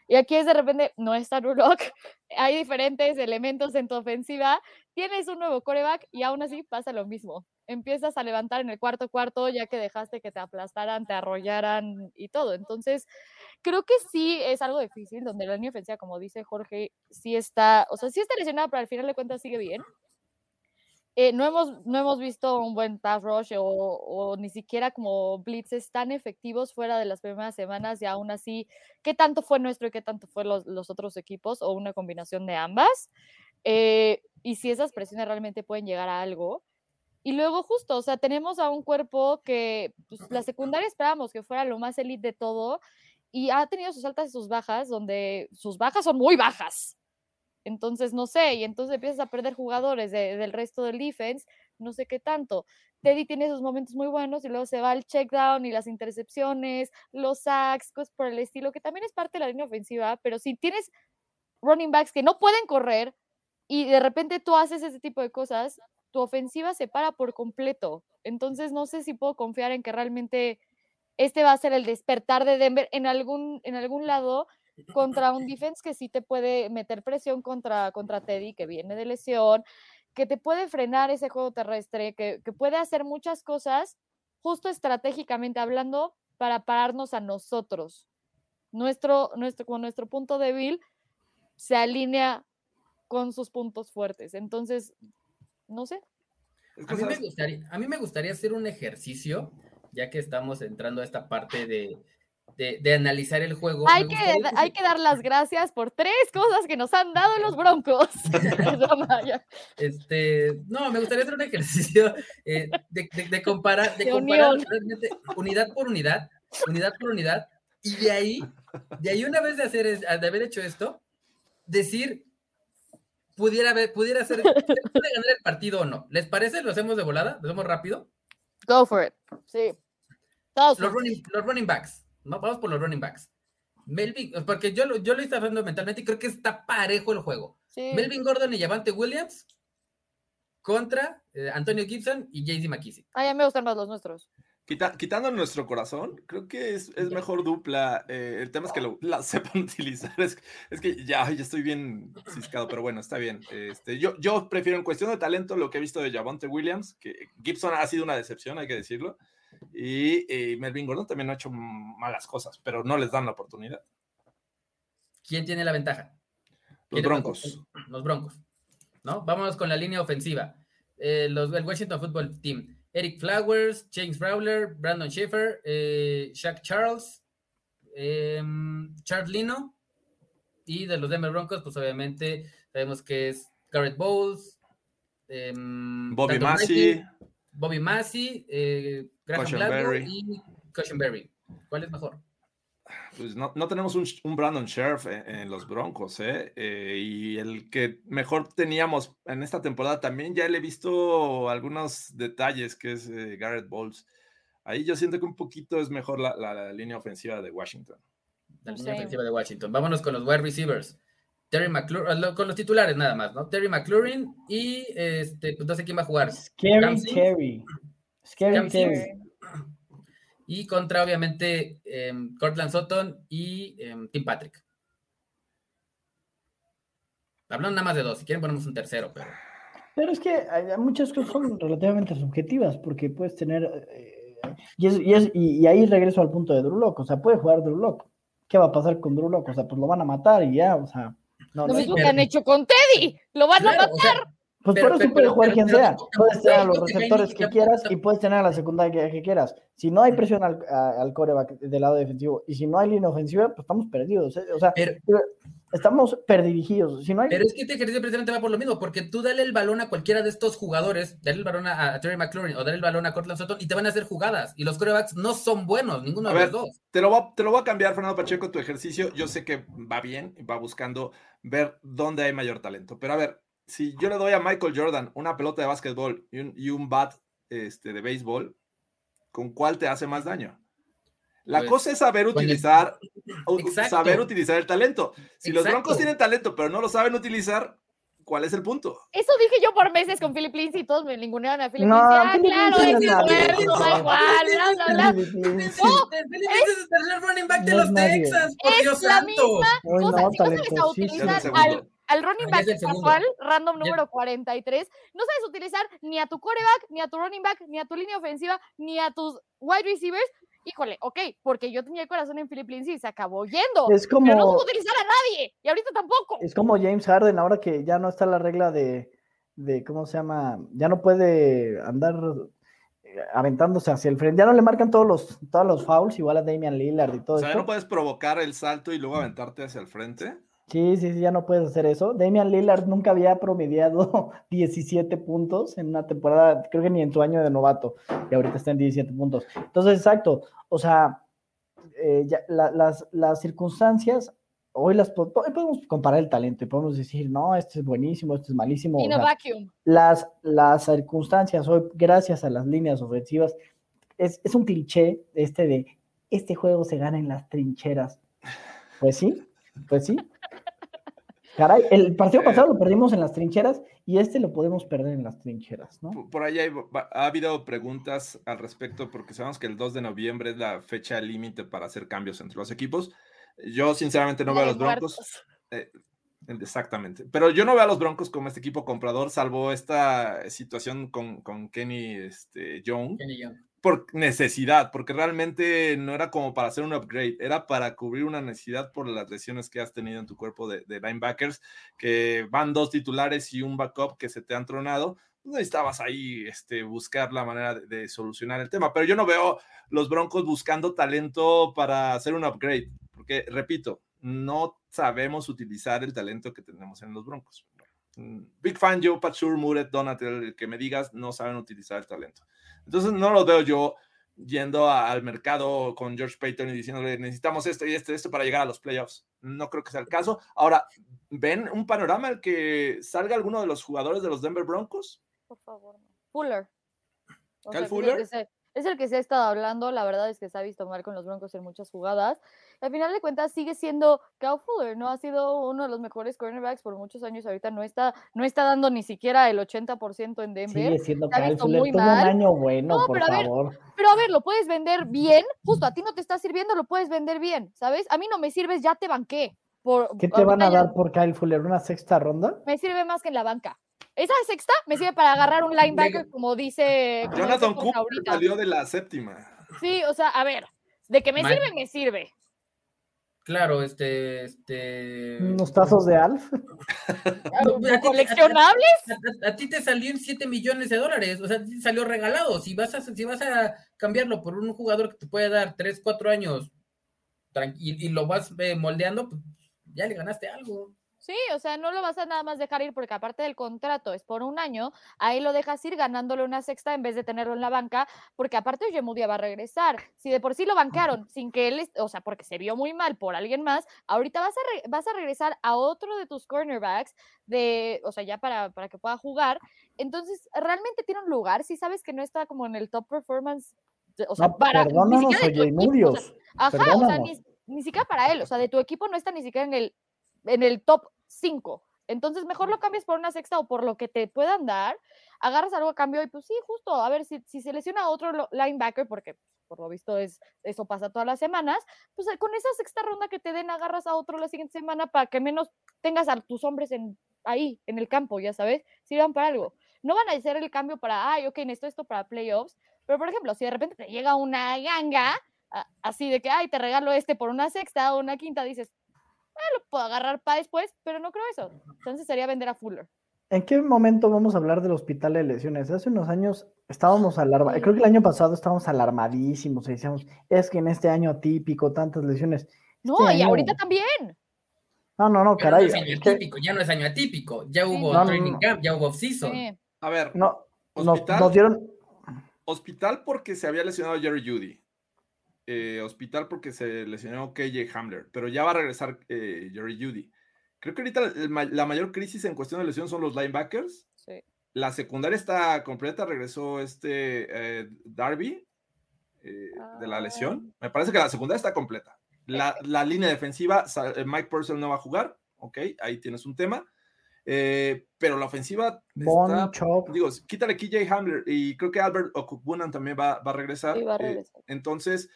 Y aquí es de repente, no está Rulock, *laughs* hay diferentes elementos en tu ofensiva, tienes un nuevo coreback y aún así pasa lo mismo. Empiezas a levantar en el cuarto cuarto ya que dejaste que te aplastaran, te arrollaran y todo. Entonces, creo que sí es algo difícil, donde la línea ofensiva, como dice Jorge, sí está, o sea, sí está lesionada, pero al final de cuentas sigue bien. Eh, no, hemos, no hemos visto un buen pass rush o, ni siquiera como blitzes tan efectivos fuera de las primeras semanas y aún así, ¿qué tanto fue nuestro y qué tanto fue los, los otros equipos o una combinación de ambas? Eh, y si esas presiones realmente pueden llegar a algo. Y luego justo, o sea, tenemos a un cuerpo que pues, la secundaria esperábamos que fuera lo más elite de todo y ha tenido sus altas y sus bajas, donde sus bajas son muy bajas. Entonces, no sé, y entonces empiezas a perder jugadores del resto del defense, no sé qué tanto. Teddy tiene esos momentos muy buenos y luego se va el check down y las intercepciones, los sacks, cosas por el estilo, que también es parte de la línea ofensiva, pero si tienes running backs que no pueden correr y de repente tú haces ese tipo de cosas, tu ofensiva se para por completo. Entonces, no sé si puedo confiar en que realmente este va a ser el despertar de Denver en algún, en algún lado contra un defense que sí te puede meter presión contra, contra Teddy, que viene de lesión, que te puede frenar ese juego terrestre, que, puede hacer muchas cosas, justo estratégicamente hablando, para pararnos a nosotros. Nuestro, nuestro, con nuestro punto débil se alinea con sus puntos fuertes. Entonces, no sé. A mí, me gustaría, a mí me gustaría hacer un ejercicio ya que estamos entrando a esta parte de, de, analizar el juego. Hay que, hay que dar las gracias por tres cosas que nos han dado los broncos. *laughs* este, no, me gustaría hacer un ejercicio eh, de, comparar, de, comparar unidad por unidad, unidad por unidad, y de ahí, de ahí una vez de hacer, de haber hecho esto, decir pudiera haber, pudiera ser, puede ganar el partido o no. ¿Les parece? ¿Lo hacemos de volada? ¿Lo hacemos rápido? Go for it. Sí. Los running, los running backs. Vamos por los running backs. Melvin, porque yo, lo- yo lo estoy hablando mentalmente y creo que está parejo el juego. Sí. Melvin Gordon y Javante Williams contra eh, Antonio Gibson y JD McKissick. Ay, a mí me gustan más los nuestros. Quita- quitando nuestro corazón, creo que es, es mejor dupla. eh, el tema es que lo, la *laughs* sepan utilizar. Es, es que ya, ya estoy bien ciscado, pero bueno, está bien. Este, yo, yo prefiero en cuestión de talento lo que he visto de Javonte Williams, que Gibson ha sido una decepción, hay que decirlo. Y eh, Melvin Gordon también ha hecho malas cosas, pero no les dan la oportunidad. ¿Quién tiene la ventaja? Los ¿Quién es Broncos. Los Broncos. ¿No? Vámonos con la línea ofensiva. Eh, los, el Washington Football Team. Eric Flowers, James Brawler, Brandon Schaefer, eh, Shaq Charles, em, Charles Lino. Y de los Denver Broncos, pues obviamente sabemos que es Garrett Bowles, em, Bobby Massey. Bobby Massey, eh, Graham Glasgow y Cushenberry. ¿Cuál es mejor? Pues no, no tenemos un, un Brandon Sheriff en, en los Broncos, ¿eh? Eh, Y el que mejor teníamos en esta temporada también ya le he visto algunos detalles, que es eh, Garrett Bowles. Ahí yo siento que un poquito es mejor la, la- la línea ofensiva de Washington. La línea ofensiva de Washington. Vámonos con los wide receivers. Terry McLaurin, con los titulares nada más, ¿no? Terry McLaurin y este, pues no sé quién va a jugar. Scary. Terry. Scary Terry. Y contra, obviamente, em, Cortland Sutton y em, Tim Patrick. Hablando nada más de dos. Si quieren ponemos un tercero, pero. Pero es que hay, muchas cosas son relativamente subjetivas, porque puedes tener. eh, y, es- y es- y- y ahí regreso al punto de Drew Lock. O sea, puede jugar Drew Lock. ¿Qué va a pasar con Drew Lock? O sea, pues lo van a matar y ya, o sea. No, Lo mismo que han hecho con Teddy. Lo van a o sea, pues pero- por eso pero- puede pero- jugar pero- quien pero sea. Puedes tener a los receptores que quieras y puedes tener a la secundaria que, que quieras. Si no hay presión al, a- al coreback del lado defensivo y si no hay línea ofensiva, pues estamos perdidos. ¿eh? O sea, Pero, estamos perdirigidos. Si no hay. pero es que este ejercicio precisamente va por lo mismo, porque tú dale el balón a cualquiera de estos jugadores, dale el balón a, a Terry McLaurin o dale el balón a Cortland Sutton y te van a hacer jugadas. Y los corebacks no son buenos, ninguno A de ver, los dos. Te lo, voy, a- te lo voy a cambiar, Fernando Pacheco, tu ejercicio. Yo sé que va bien, va buscando ver dónde hay mayor talento. Pero a ver, si yo le doy a Michael Jordan una pelota de básquetbol y un, y un bat este, de béisbol, ¿con cuál te hace más daño? La Pues, cosa es saber utilizar, Exacto. saber utilizar el talento. Si los. Broncos tienen talento, pero no lo saben utilizar, ¿cuál es el punto? Eso dije yo por meses con Philip Lindsay y todos me ningunearon a Philip No, Lindsay. Ah, Philip claro, Lindsay es no es da igual, bla, bla, bla. No, es el tercer running back de No es los. Texans, por Es Dios la santo. misma Uy, cosa, no, si no sabes utilizar Es al. Al running back casual, random número 43, no sabes utilizar ni a tu coreback, ni a tu running back, ni a tu línea ofensiva, ni a tus wide receivers. Híjole, ok, porque yo tenía el corazón en Philip Lindsay y se acabó yendo. Es Pero no como, puedo utilizar a nadie, y ahorita tampoco. es como James Harden, ahora que ya no está la regla de, de ¿cómo se llama? Ya no puede andar eh, aventándose hacia el frente. Ya no le marcan todos los, todos los fouls, igual a Damian Lillard y todo O sea, esto. ¿no puedes provocar el salto y luego aventarte hacia el frente? Sí, sí, sí, ya no puedes hacer eso. Damian Lillard nunca había promediado *laughs* 17 puntos en una temporada, creo que ni en su año de novato, y ahorita está en 17 puntos. Entonces, exacto, o sea, eh, ya la- las, las circunstancias, hoy las podemos comparar el talento y podemos decir, no, este es buenísimo, este es malísimo. o In a sea, vacuum. las, las circunstancias hoy, gracias a las líneas ofensivas, es, es un cliché este de este juego se gana en las trincheras. Pues sí, pues sí. Caray, el partido pasado lo perdimos en las trincheras y este lo podemos perder en las trincheras, ¿no? Por- ahí hay- ha habido preguntas al respecto porque sabemos que el 2 de noviembre es la fecha límite para hacer cambios entre los equipos. Yo sinceramente no veo a los Broncos. Eh, exactamente. Pero yo no veo a los Broncos como este equipo comprador, salvo esta situación con, con Kenny este, Young, Kenny Young. Por necesidad, porque realmente no era como para hacer un upgrade, era para cubrir una necesidad por las lesiones que has tenido en tu cuerpo de, linebackers, que van dos titulares y un backup que se te han tronado. No necesitabas ahí este, buscar la manera de, de solucionar el tema, pero yo no veo los Broncos buscando talento para hacer un upgrade, porque repito, no sabemos utilizar el talento que tenemos en los Broncos. Big fan, Joe Pachur, Muret, Donatel, el que me digas, no saben utilizar el talento. Entonces no lo veo yo yendo a- al mercado con George Payton y diciéndole necesitamos esto y esto y esto para llegar a los playoffs. No creo que sea el caso. Ahora, ¿ven un panorama en el que salga alguno de los jugadores de los Denver Broncos? Por favor. Fuller. O ¿Kyle sea, es el Fuller? Es el que se ha estado hablando, la verdad es que se ha visto mal con los Broncos en muchas jugadas. Al final de cuentas sigue siendo Kyle Fuller, ¿no? Ha sido uno de los mejores cornerbacks por muchos años. Ahorita no está, no está dando ni siquiera el 80% en Denver. Sigue siendo se ha Kyle visto Fuller. muy Tuvo un mal. año bueno, No, por pero a ver, favor. Pero a ver, lo puedes vender bien, justo a ti no te está sirviendo, lo puedes vender bien, ¿sabes? A mí no me sirves, ya te banqué. Por, ¿Qué te van a dar por Kyle Fuller? ¿Una sexta ronda? Me sirve más que en la banca. Esa sexta me sirve para agarrar un linebacker, como dice. como Jonathan Cooper ahorita. salió de la séptima. Sí, o sea, a ver, de que me sirve, me sirve. Claro, este, este. ¿Unos tazos de Alf? A ti- ¿Coleccionables? A, a- a ti te salió en 7 millones de dólares, o sea, te salió regalado. Si vas a, si vas a cambiarlo por un jugador que te puede dar 3, 4 años tranqui- y, y lo vas eh, moldeando, pues ya le ganaste algo. Sí, o sea, no lo vas a nada más dejar ir porque aparte del contrato es por un año, ahí lo dejas ir ganándole una sexta en vez de tenerlo en la banca, porque aparte Ojemudia va a regresar. Si de por sí lo bancaron sin que él, o sea, porque se vio muy mal por alguien más, ahorita vas a, re- vas a regresar a otro de tus cornerbacks, de, o sea, ya para, para que pueda jugar. Entonces, realmente tiene un lugar, si sabes que no está como en el top performance, o sea, No, para, ni perdónanos, siquiera de tu equipo, o sea. Ajá, o sea, ni siquiera para él, o sea, de tu equipo no está ni siquiera en el, en el top 5. Entonces, mejor lo cambias por una sexta o por lo que te puedan dar, agarras algo a cambio y pues sí, justo, a ver, si, si se lesiona otro linebacker, porque pues, por lo visto es, eso pasa todas las semanas, pues eh, con esa sexta ronda que te den, agarras a otro la siguiente semana para que menos tengas a tus hombres en, ahí, en el campo, ya sabes, sirvan para algo. No van a hacer el cambio para, ay, ok, necesito esto para playoffs, pero por ejemplo, si de repente te llega una ganga, así de que, ay, te regalo este por una sexta o una quinta, dices, ah, lo puedo agarrar para después, pero no creo eso. Entonces sería vender a Fuller. ¿En qué momento vamos a hablar del hospital de lesiones? Hace unos años estábamos alarmados, Sí. creo que el año pasado estábamos alarmadísimos y decíamos, es que en este año atípico, tantas lesiones. No, Este y año- ahorita también. No, no, no, Pero caray. no es año atípico, ya no es año atípico, ya hubo No, training no. camp, ya hubo off-season. Sí. A ver, no, nos, Hospital. nos dieron, hospital porque se había lesionado Jerry Judy. Eh, hospital porque se lesionó KJ Hamler, pero ya va a regresar eh, Jerry Judy. Creo que ahorita el ma- la mayor crisis en cuestión de lesión son los linebackers. Sí. La secundaria está completa, regresó este eh, Darby eh, de la lesión. Me parece que la secundaria está completa. La, la línea defensiva, eh, Mike Purcell no va a jugar, ok, ahí tienes un tema. Eh, pero la ofensiva Bon está, Chop. digo, quítale KJ Hamler y creo que Albert Okubunan también va, va a regresar. Sí, va a eh, regresar. entonces,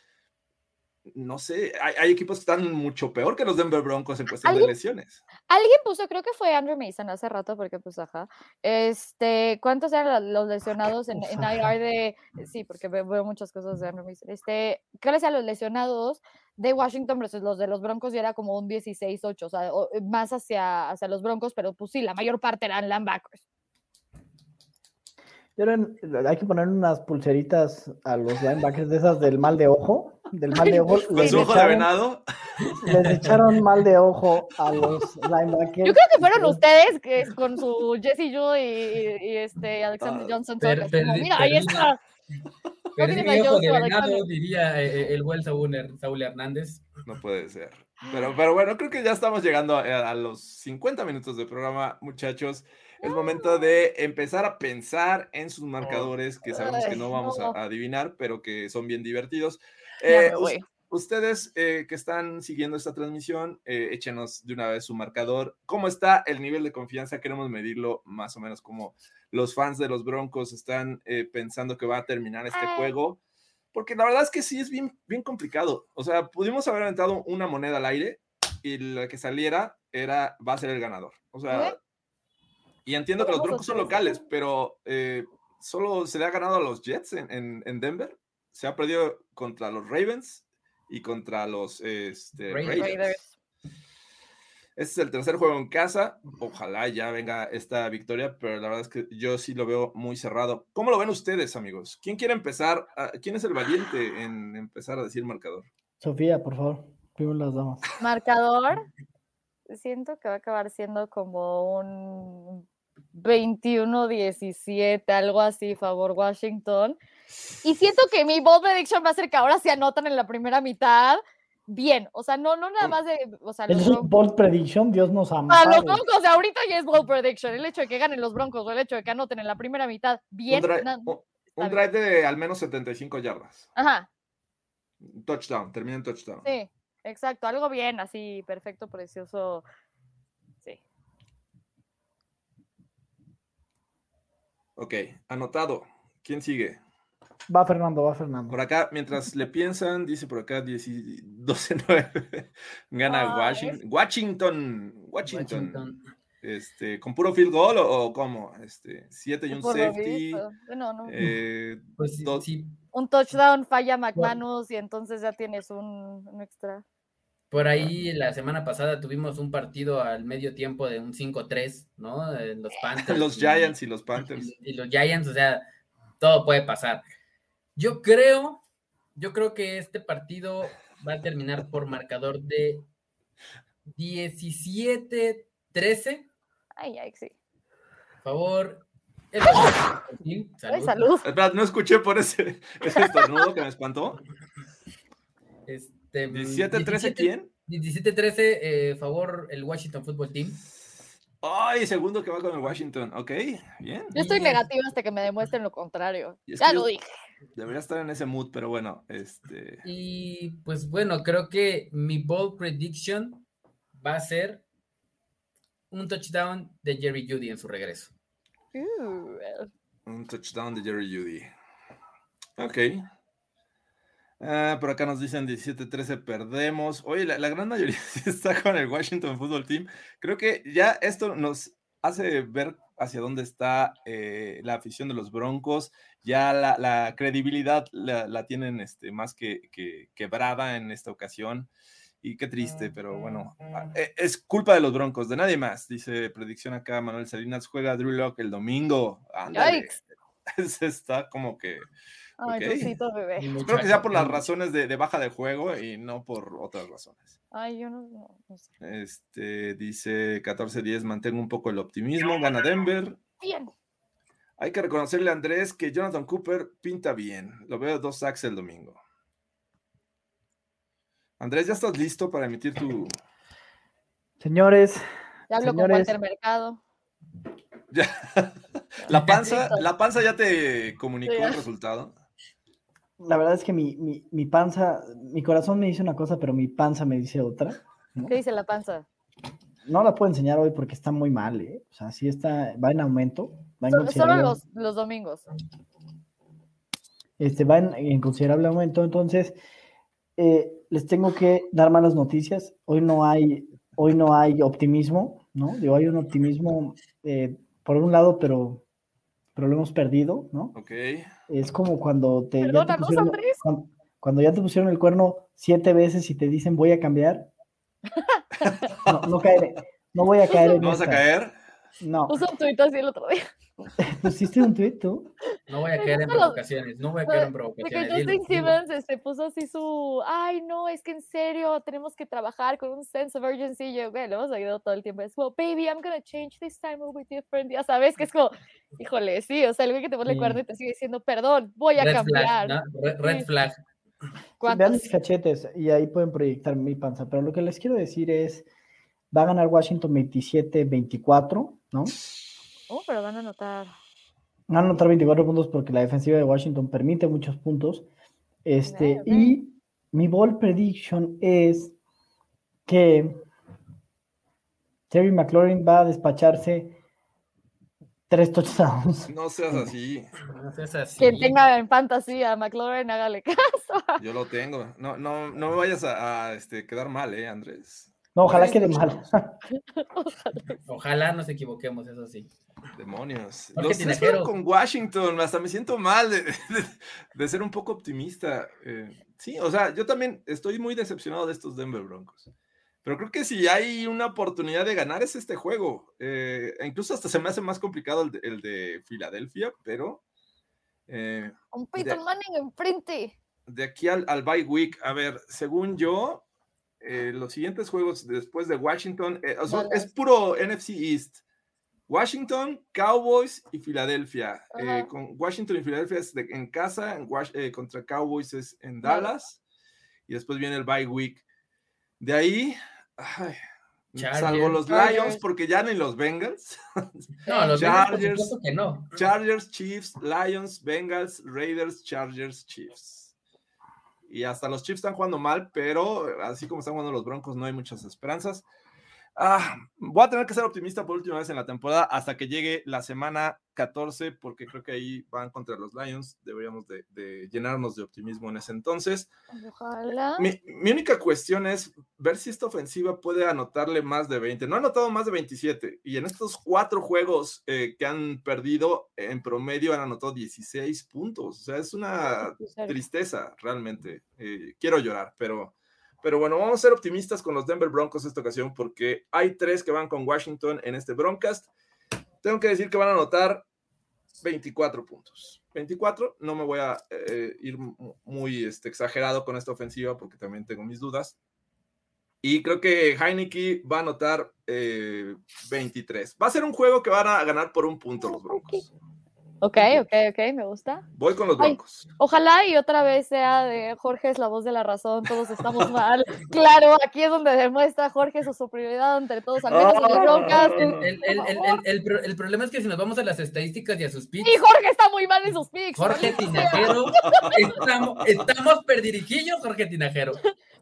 no sé, hay, hay equipos que están mucho peor que los Denver Broncos en cuestión de ¿Alguien? lesiones. Alguien puso, creo que fue Andrew Mason hace rato, porque pues ajá. Este, ¿cuántos eran los lesionados en, en. IR de. Sí, porque veo, muchas cosas de Andrew Mason. Este, ¿cuáles eran los lesionados de Washington versus los de los Broncos? Y era como un 16-8, o sea, o- más hacia, hacia los Broncos, pero pues sí, la mayor parte eran linebackers. Dieron- hay que poner unas pulseritas a los linebackers de esas del mal de ojo. Del mal de ojo. Con Les su ojo de echaron, venado. les echaron mal de ojo a los linebackers. Yo creo que fueron Pero- ustedes que es con su Jesse Joe y, y este Alexander Ah, Johnson. per- Tocas, como, mira, ahí perdí- está. Mi a ojo de venado, diría eh, eh, el buen Saúl, Saúl Hernández. No puede ser. Pero, pero bueno, creo que ya estamos llegando a, a los 50 minutos de programa, muchachos. Es momento de empezar a pensar en sus marcadores que sabemos que no vamos no. a adivinar, pero que son bien divertidos. Eh, us- ustedes eh, que están siguiendo esta transmisión, eh, échenos de una vez su marcador. ¿Cómo está el nivel de confianza? Queremos medirlo más o menos como los fans de los Broncos están eh, pensando que va a terminar este Ay. juego. Porque la verdad es que sí es bien, bien complicado. O sea, pudimos haber aventado una moneda al aire y la que saliera era, va a ser el ganador. O sea, y entiendo que los Broncos son locales, pero eh, solo se le ha ganado a los Jets en, en- en Denver. Se ha perdido contra los Ravens y contra los este, Raiders. Este es el tercer juego en casa. Ojalá ya venga esta victoria, pero la verdad es que yo sí lo veo muy cerrado. ¿Cómo lo ven ustedes, amigos? ¿Quién quiere empezar? a- ¿Quién es el valiente en empezar a decir marcador? Sofía, por favor. Primero las damas. Marcador, siento que va a acabar siendo como un 21-17, algo así, favor Washington. Y siento que mi bold prediction va a ser que ahora se anotan en la primera mitad. Bien, o sea, no, no nada más de, o sea, los es un bold prediction, Dios nos ama. a los Broncos ahorita ya es bold prediction. El hecho de que ganen los Broncos o el hecho de que anoten en la primera mitad, bien. un, drive, na- un- Un Está bien. drive de al menos 75 yardas. Ajá, Touchdown, termina en touchdown. sí, exacto, algo bien, así, perfecto, precioso. Sí. Ok, anotado. ¿Quién sigue? Va Fernando, va Fernando. Por acá, mientras le piensan, dice por acá 12-9. *laughs* Gana Ay. Washington. Washington. Washington. Washington. Este, ¿Con puro field goal o, o cómo? Este, 7 y un safety. visto. No, no. eh, *laughs* Pues sí, dos- sí, Un touchdown falla McManus y entonces ya tienes un, un extra. por ahí la semana pasada tuvimos un partido al medio tiempo de un 5-3, ¿no? Eh, Los *laughs* Panthers. los y- Giants y los Panthers. y, y los Giants, o sea, todo puede pasar. Yo creo, yo creo que este partido va a terminar por marcador de 17-13. Ay, ay, sí. Por favor. el- Ay, Salud. salud. Espera, no escuché por ese, ese estornudo que me espantó. Este, 17-13, ¿quién? 17-13, eh, favor, el Washington Football Team. Ay, segundo que va con el Washington. Ok, bien. Yo estoy negativa hasta que me demuestren lo contrario. Es Ya lo yo- dije. Debería estar en ese mood, pero bueno, este. Y pues bueno, creo que mi bold prediction va a ser un touchdown de Jerry Judy en su regreso. Un touchdown de Jerry Judy. Ok. Ah, por acá nos dicen 17-13 perdemos. Oye, la, la gran mayoría *laughs* está con el Washington Football Team. Creo que ya esto nos hace ver hacia dónde está eh, la afición de los Broncos. Ya la, la credibilidad la, la tienen este, más que, que quebrada en esta ocasión. Y qué triste, pero bueno, ah, eh, es culpa de los Broncos, de nadie más. Dice predicción acá, Manuel Salinas juega Drew Lock el domingo. Ándale. *laughs* Yikes. Está como que. Ay, Ok. Diosito, bebé. Espero que sea por las razones de, de baja de juego y no por otras razones. Ay, yo no, no, no sé. Este dice 14-10, mantengo un poco el optimismo, gana Denver. Bien. Hay que reconocerle a Andrés que Jonathan Cooper pinta bien. Lo veo dos sacks el domingo. Andrés, ¿ya estás listo para emitir tu. Señores, Ya hablo con Señores. Walter Mercado. Ya. *laughs* La *laughs* panza, la panza ya te comunicó Sí, ya. el resultado. La verdad es que mi, mi, mi panza, mi corazón me dice una cosa, pero mi panza me dice otra. ¿no? ¿Qué dice la panza? No la puedo enseñar hoy porque está muy mal, ¿eh? O sea, sí está, va en aumento. Va en Solo, los, los domingos. este, va en, en considerable aumento. Entonces, eh, les tengo que dar malas noticias. Hoy no hay, hoy no hay optimismo, ¿no? Digo, hay un optimismo eh, por un lado, pero, pero lo hemos perdido, ¿no? Ok. Es como cuando te, ya te pusieron, Andrés. cuando, ya te pusieron el cuerno siete veces y te dicen voy a cambiar. *laughs* No, no caeré, no voy a caer en ¿No vas a caer? No, Puso un tuit así el otro día. *laughs* pusiste un tuit tú. No voy a caer en provocaciones, no voy a caer en provocaciones. Justin dilo, dilo. Simmons este, puso así su, ay no, es que en serio tenemos que trabajar con un sense of urgency. Y yo, güey, lo hemos oído todo el tiempo. Es como, baby, I'm gonna change this time, will be different. Ya sabes que es como, híjole, sí, o sea, el güey que te pone el cuerno y te sigue diciendo, perdón, voy a Red cambiar. flag, ¿no? Red, red Sí. flag. Vean mis cachetes y ahí pueden proyectar mi panza. Pero lo que les quiero decir es, va a ganar Washington 27-24, ¿no? Oh, pero van a anotar. Van a anotar 24 puntos porque la defensiva de Washington permite muchos puntos. Este. Y mi ball prediction es que Terry McLaurin va a despacharse tres touchdowns. No seas *laughs* así. No seas así. Quien tenga en fantasy a McLaurin, hágale *laughs* caso. Yo lo tengo. No, no, no me vayas a, a, este, quedar mal, ¿eh, Andrés? No, ojalá quede mal. *laughs* *laughs* Ojalá nos equivoquemos, eso sí. Demonios. Porque Los tres fueron con Washington. Hasta me siento mal de, de- de ser un poco optimista. Eh, sí, o sea, yo también estoy muy decepcionado de estos Denver Broncos. Pero creo que si hay una oportunidad de ganar es este juego. Eh, e incluso hasta se me hace más complicado el de, el de Filadelfia, pero eh, Un Peyton Manning enfrente. de aquí al, al bye week, a ver, según yo, eh, los siguientes juegos después de Washington, eh, o sea, es puro NFC East. Washington, Cowboys y Filadelfia. Eh, con Washington y Filadelfia es de- en casa, en eh, contra Cowboys es en Dallas. Y después viene el bye week. De ahí, ay, Salvo los Chargers. Lions, porque ya ni los Bengals. No, los Bengals, por Chargers. supuesto que no. Chargers, Chiefs, Lions, Bengals, Raiders, Chargers, Chiefs. Y hasta los Chiefs están jugando mal, pero así como están jugando los Broncos, no hay muchas esperanzas. Ah, voy a tener que ser optimista por última vez en la temporada hasta que llegue la semana 14, porque creo que ahí van contra los Lions. Deberíamos de, de llenarnos de optimismo en ese entonces. Ojalá. Mi, mi única cuestión es ver si esta ofensiva puede anotarle más de 20. No ha anotado más de 27. Y en estos cuatro juegos eh, que han perdido, en promedio han anotado 16 puntos. O sea, es una tristeza realmente. Eh, quiero llorar, pero, pero bueno, vamos a ser optimistas con los Denver Broncos esta ocasión porque hay tres que van con Washington en este Broncast. Tengo que decir que van a anotar 24 puntos. 24, no me voy a eh, ir muy este, exagerado con esta ofensiva porque también tengo mis dudas. Y creo que Heineke va a anotar eh, 23. Va a ser un juego que van a ganar por un punto los Broncos. Ok, ok, ok, me gusta. Voy con los Ay, Broncos. Ojalá y otra vez sea de Jorge es la voz de la razón, todos estamos mal. *laughs* Claro, aquí es donde demuestra Jorge su superioridad entre todos, al menos en las broncas. El, el- el- el- el- el pro- el problema es que si nos vamos a las estadísticas y a sus picks, Y Jorge está muy mal en sus picks. Jorge. Tinajero, estamos, estamos perdirijillos, Jorge Tinajero.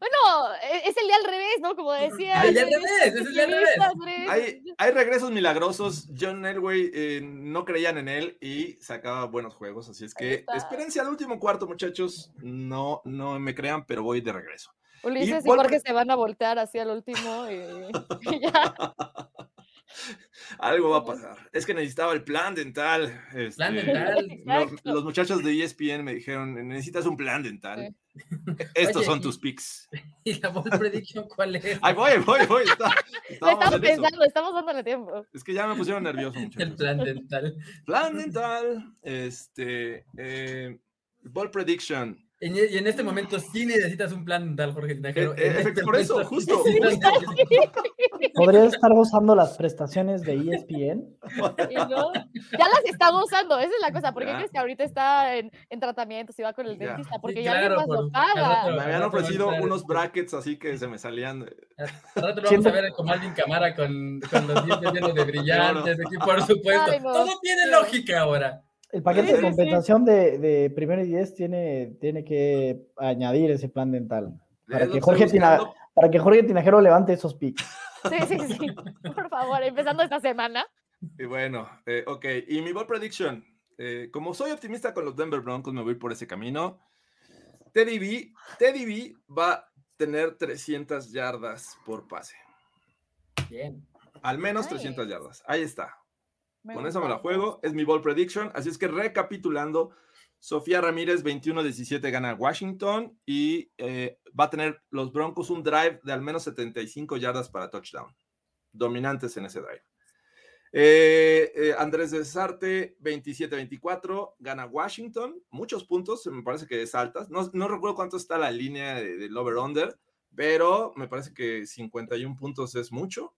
Bueno, e- es el día al revés, ¿no? Como decía. El día al revés, es el día al revés. Hay, hay regresos milagrosos. John Elway eh, no creían en él y sacaba buenos juegos. Así es que espérense al último cuarto, muchachos. No, no me crean, pero voy de regreso. Ulises y Volpe- Jorge se van a voltear hacia el último y, *laughs* y ya. *laughs* Algo va a pasar. Es que necesitaba el plan dental. este, Plan *laughs* dental. los muchachos de ESPN me dijeron, necesitas un plan dental. *laughs* Estos Oye, son y- tus picks. *laughs* ¿Y la ball prediction cuál es? Ay, voy, voy, voy. está- estamos en eso. pensando, estamos dándole tiempo. Es que ya me pusieron nervioso, El muchachos. plan dental. Plan dental. Este. Eh, ball prediction. En- Y en este momento sí necesitas un plan dental, Jorge Tinajero. Eh, eh, este por eso, justo, sí ¿Podrías estar gozando las prestaciones de E ESPN? Y no, ya las está gozando, esa es la cosa. ¿Por qué Ya. crees que ahorita está en, en tratamiento, si va con el dentista? Porque Sí, ya alguien claro, más lo por- paga. al Me habían ofrecido unos brackets así que se me salían. de- *laughs* Al rato lo vamos a ver como Alvin Camara con, con los dientes llenos de *laughs* brillantes, aquí, por supuesto. Ay, no. Todo tiene lógica ahora. El paquete Sí, de sí. compensación de, de primero y diez tiene, tiene que añadir ese plan dental. Para que, Jorge Tina- para que Jorge Tinajero levante esos picks. Sí, sí, sí. Por favor, empezando esta semana. Y bueno, eh, ok. Y mi ball prediction. eh, como soy optimista con los Denver Broncos, me voy por ese camino. Teddy B, Teddy B va a tener 300 yardas por pase. Bien. Al menos Nice. 300 yardas. Ahí está. Me Con eso me la juego. Es mi ball prediction. Así es que recapitulando, Sofía Ramírez 21-17 gana Washington y eh, va a tener los Broncos un drive de al menos 75 yardas para touchdown. Dominantes en ese drive. Eh, eh, Andrés Desarte 27-24 gana Washington. Muchos puntos, me parece que es altas. No, no recuerdo cuánto está la línea de- del over-under, pero me parece que 51 puntos es mucho.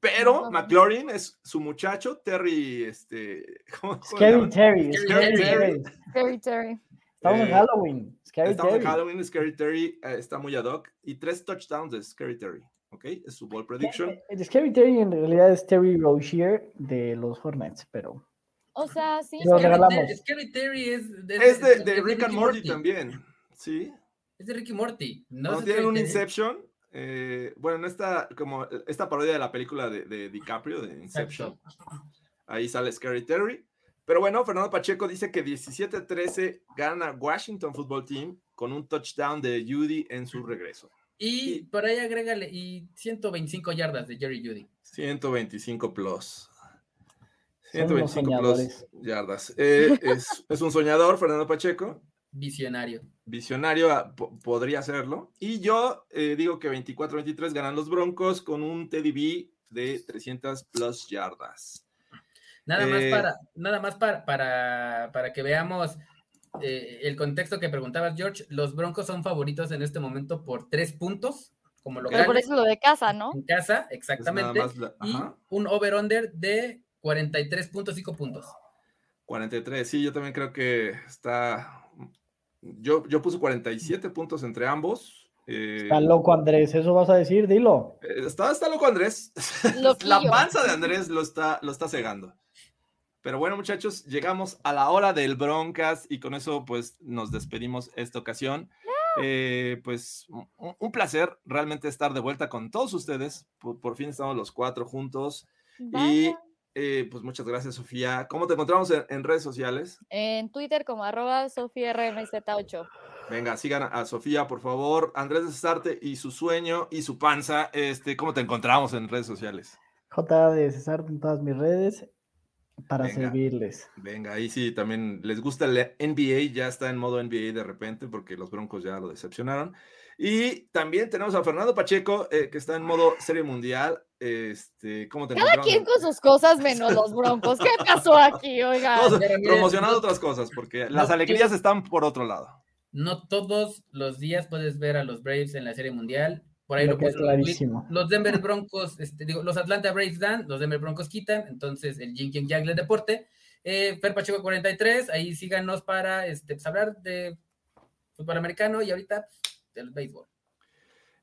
Pero. McLaurin es su muchacho, Terry, este, *laughs* ¿cómo, Scary? Terry. Scary Scary Terry. Terry. Terry, Terry. Estamos en Eh, Halloween. Scary Estamos en Terry. Halloween, Scary Terry eh, está muy ad hoc y tres touchdowns de Scary Terry, ¿ok? Es su ball prediction. El Scary Terry en realidad es Terry Rozier de los Hornets, pero O sea, sí. Lo sí. regalamos. Terry- Scary Terry es de, Es de, de es Rick and Ricky Morty también, ¿sí? Es de Ricky Morty. No es tienen Scary un Terry. Inception, eh, bueno, en esta, como esta parodia de la película de, de DiCaprio, de Inception, ahí sale Scary Terry. Pero bueno, Fernando Pacheco dice que 17-13 gana Washington Football Team con un touchdown de Judy en su regreso. Y por ahí agrégale, y 125 yardas de Jerry Judy. 125 plus. Son unos 125 plus yardas. Eh, es, es un soñador, Fernando Pacheco. Visionario. Visionario ah, po- podría serlo. Y yo eh, digo que 24-23 ganan los Broncos con un TDB de 300 plus yardas. Nada más Eh, para, nada más para, para, para que veamos eh, el contexto que preguntabas, George. Los Broncos son favoritos en este momento por tres puntos, como Pero por eso lo de casa, ¿no? en casa, exactamente. nada más la- y ajá. un over-under de 43.5 puntos. 43, sí, yo también creo que está. Yo, yo puse 47 puntos entre ambos. Eh, Está loco Andrés, eso vas a decir, dilo. eh, está, está loco Andrés. *laughs* La panza de Andrés lo está, lo está cegando. Pero bueno, muchachos, llegamos a la hora del Broncas y con eso pues nos despedimos esta ocasión. Eh, pues un, un placer realmente estar de vuelta con todos ustedes. Por, por fin estamos los cuatro juntos. Y Vaya. Eh, pues muchas gracias, Sofía. ¿Cómo te encontramos en, en redes sociales? En Twitter como arroba sofiarmz8. Venga, sigan a, a Sofía, por favor. Andrés de Cesarte y su sueño y su panza. Este, ¿Cómo te encontramos en redes sociales? J de César en todas mis redes para Venga. servirles. Venga, ahí sí también les gusta el NBA, ya está en modo NBA de repente porque los Broncos ya lo decepcionaron. Y también tenemos a Fernando Pacheco, eh, que está en modo Serie Mundial. Este, ¿cómo te Cada quien con sus cosas menos los broncos. ¿Qué pasó aquí, oiga? Promocionando otras cosas, porque las no alegrías están por otro lado. No todos los días puedes ver a los Braves en la Serie Mundial. Por ahí lo el tweet. clarísimo. Los Denver Broncos, este, digo, los Atlanta Braves dan, los Denver Broncos quitan, entonces el Yin Yang Yang del deporte. Eh, Fer Pacheco 43, ahí síganos para este, pues, hablar de fútbol americano y ahorita pues, del béisbol.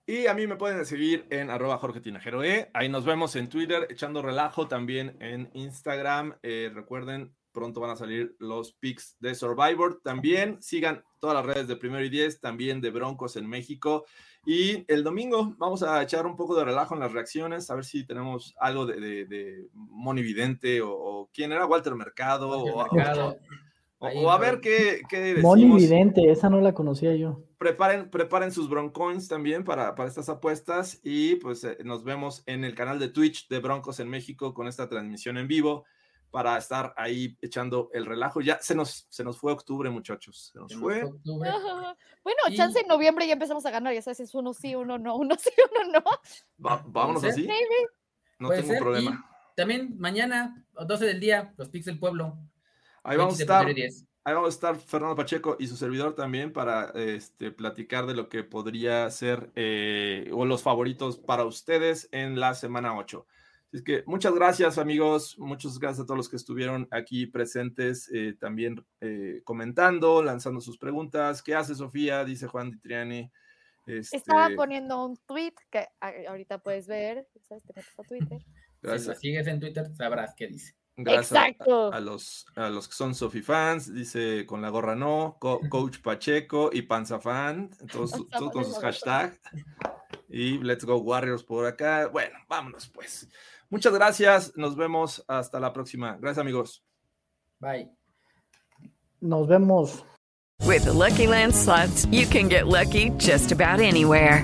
Y a mí me pueden seguir en arroba Jorge Tinajero E. Ahí nos vemos en Twitter, echando relajo también en Instagram. Eh, recuerden, pronto van a salir los pics de Survivor. También sigan todas las redes de Primero y Diez, también de Broncos en México. Y el domingo vamos a echar un poco de relajo en las reacciones, a ver si tenemos algo de, de, de Moni Vidente o, o quién era, Walter Mercado. Jorge o, Mercado, o- ahí o a no. ver qué, qué Moni Vidente, esa no la conocía yo. preparen, preparen sus Broncoins también para, para estas apuestas y pues eh, nos vemos en el canal de Twitch de Broncos en México con esta transmisión en vivo para estar ahí echando el relajo. Ya se nos, se nos fue octubre, muchachos. Se nos se fue. *laughs* Bueno, Y- chance en noviembre ya empezamos a ganar, ya sabes, es uno sí, uno no, uno *laughs* sí, uno no. Va- vámonos así. Maybe. No tengo ser, problema. y También mañana, a 12 del día, los Pix del Pueblo. Ahí vamos a estar. Ahí vamos a estar Fernando Pacheco y su servidor también para este, platicar de lo que podría ser eh, o los favoritos para ustedes en la semana 8. Así es que muchas gracias amigos, muchas gracias a todos los que estuvieron aquí presentes, eh, también eh, comentando, lanzando sus preguntas. ¿Qué hace Sofía? Dice Juan Di Triani. Estaba Este, poniendo un tweet que ahorita puedes ver, ¿sabes? Te metes a Twitter. Si la gracias, sigues en Twitter, sabrás qué dice. Gracias a- Exacto. A, los, a los que son Sofi fans, dice con la gorra no, Co- Coach Pacheco y Panza Fan, todos, todos con sus hashtags. Y Let's Go Warriors por acá. Bueno, vámonos pues. Muchas gracias, nos vemos hasta la próxima. Gracias amigos. Bye. Nos vemos. With the Lucky Land slots, you can get lucky just about anywhere.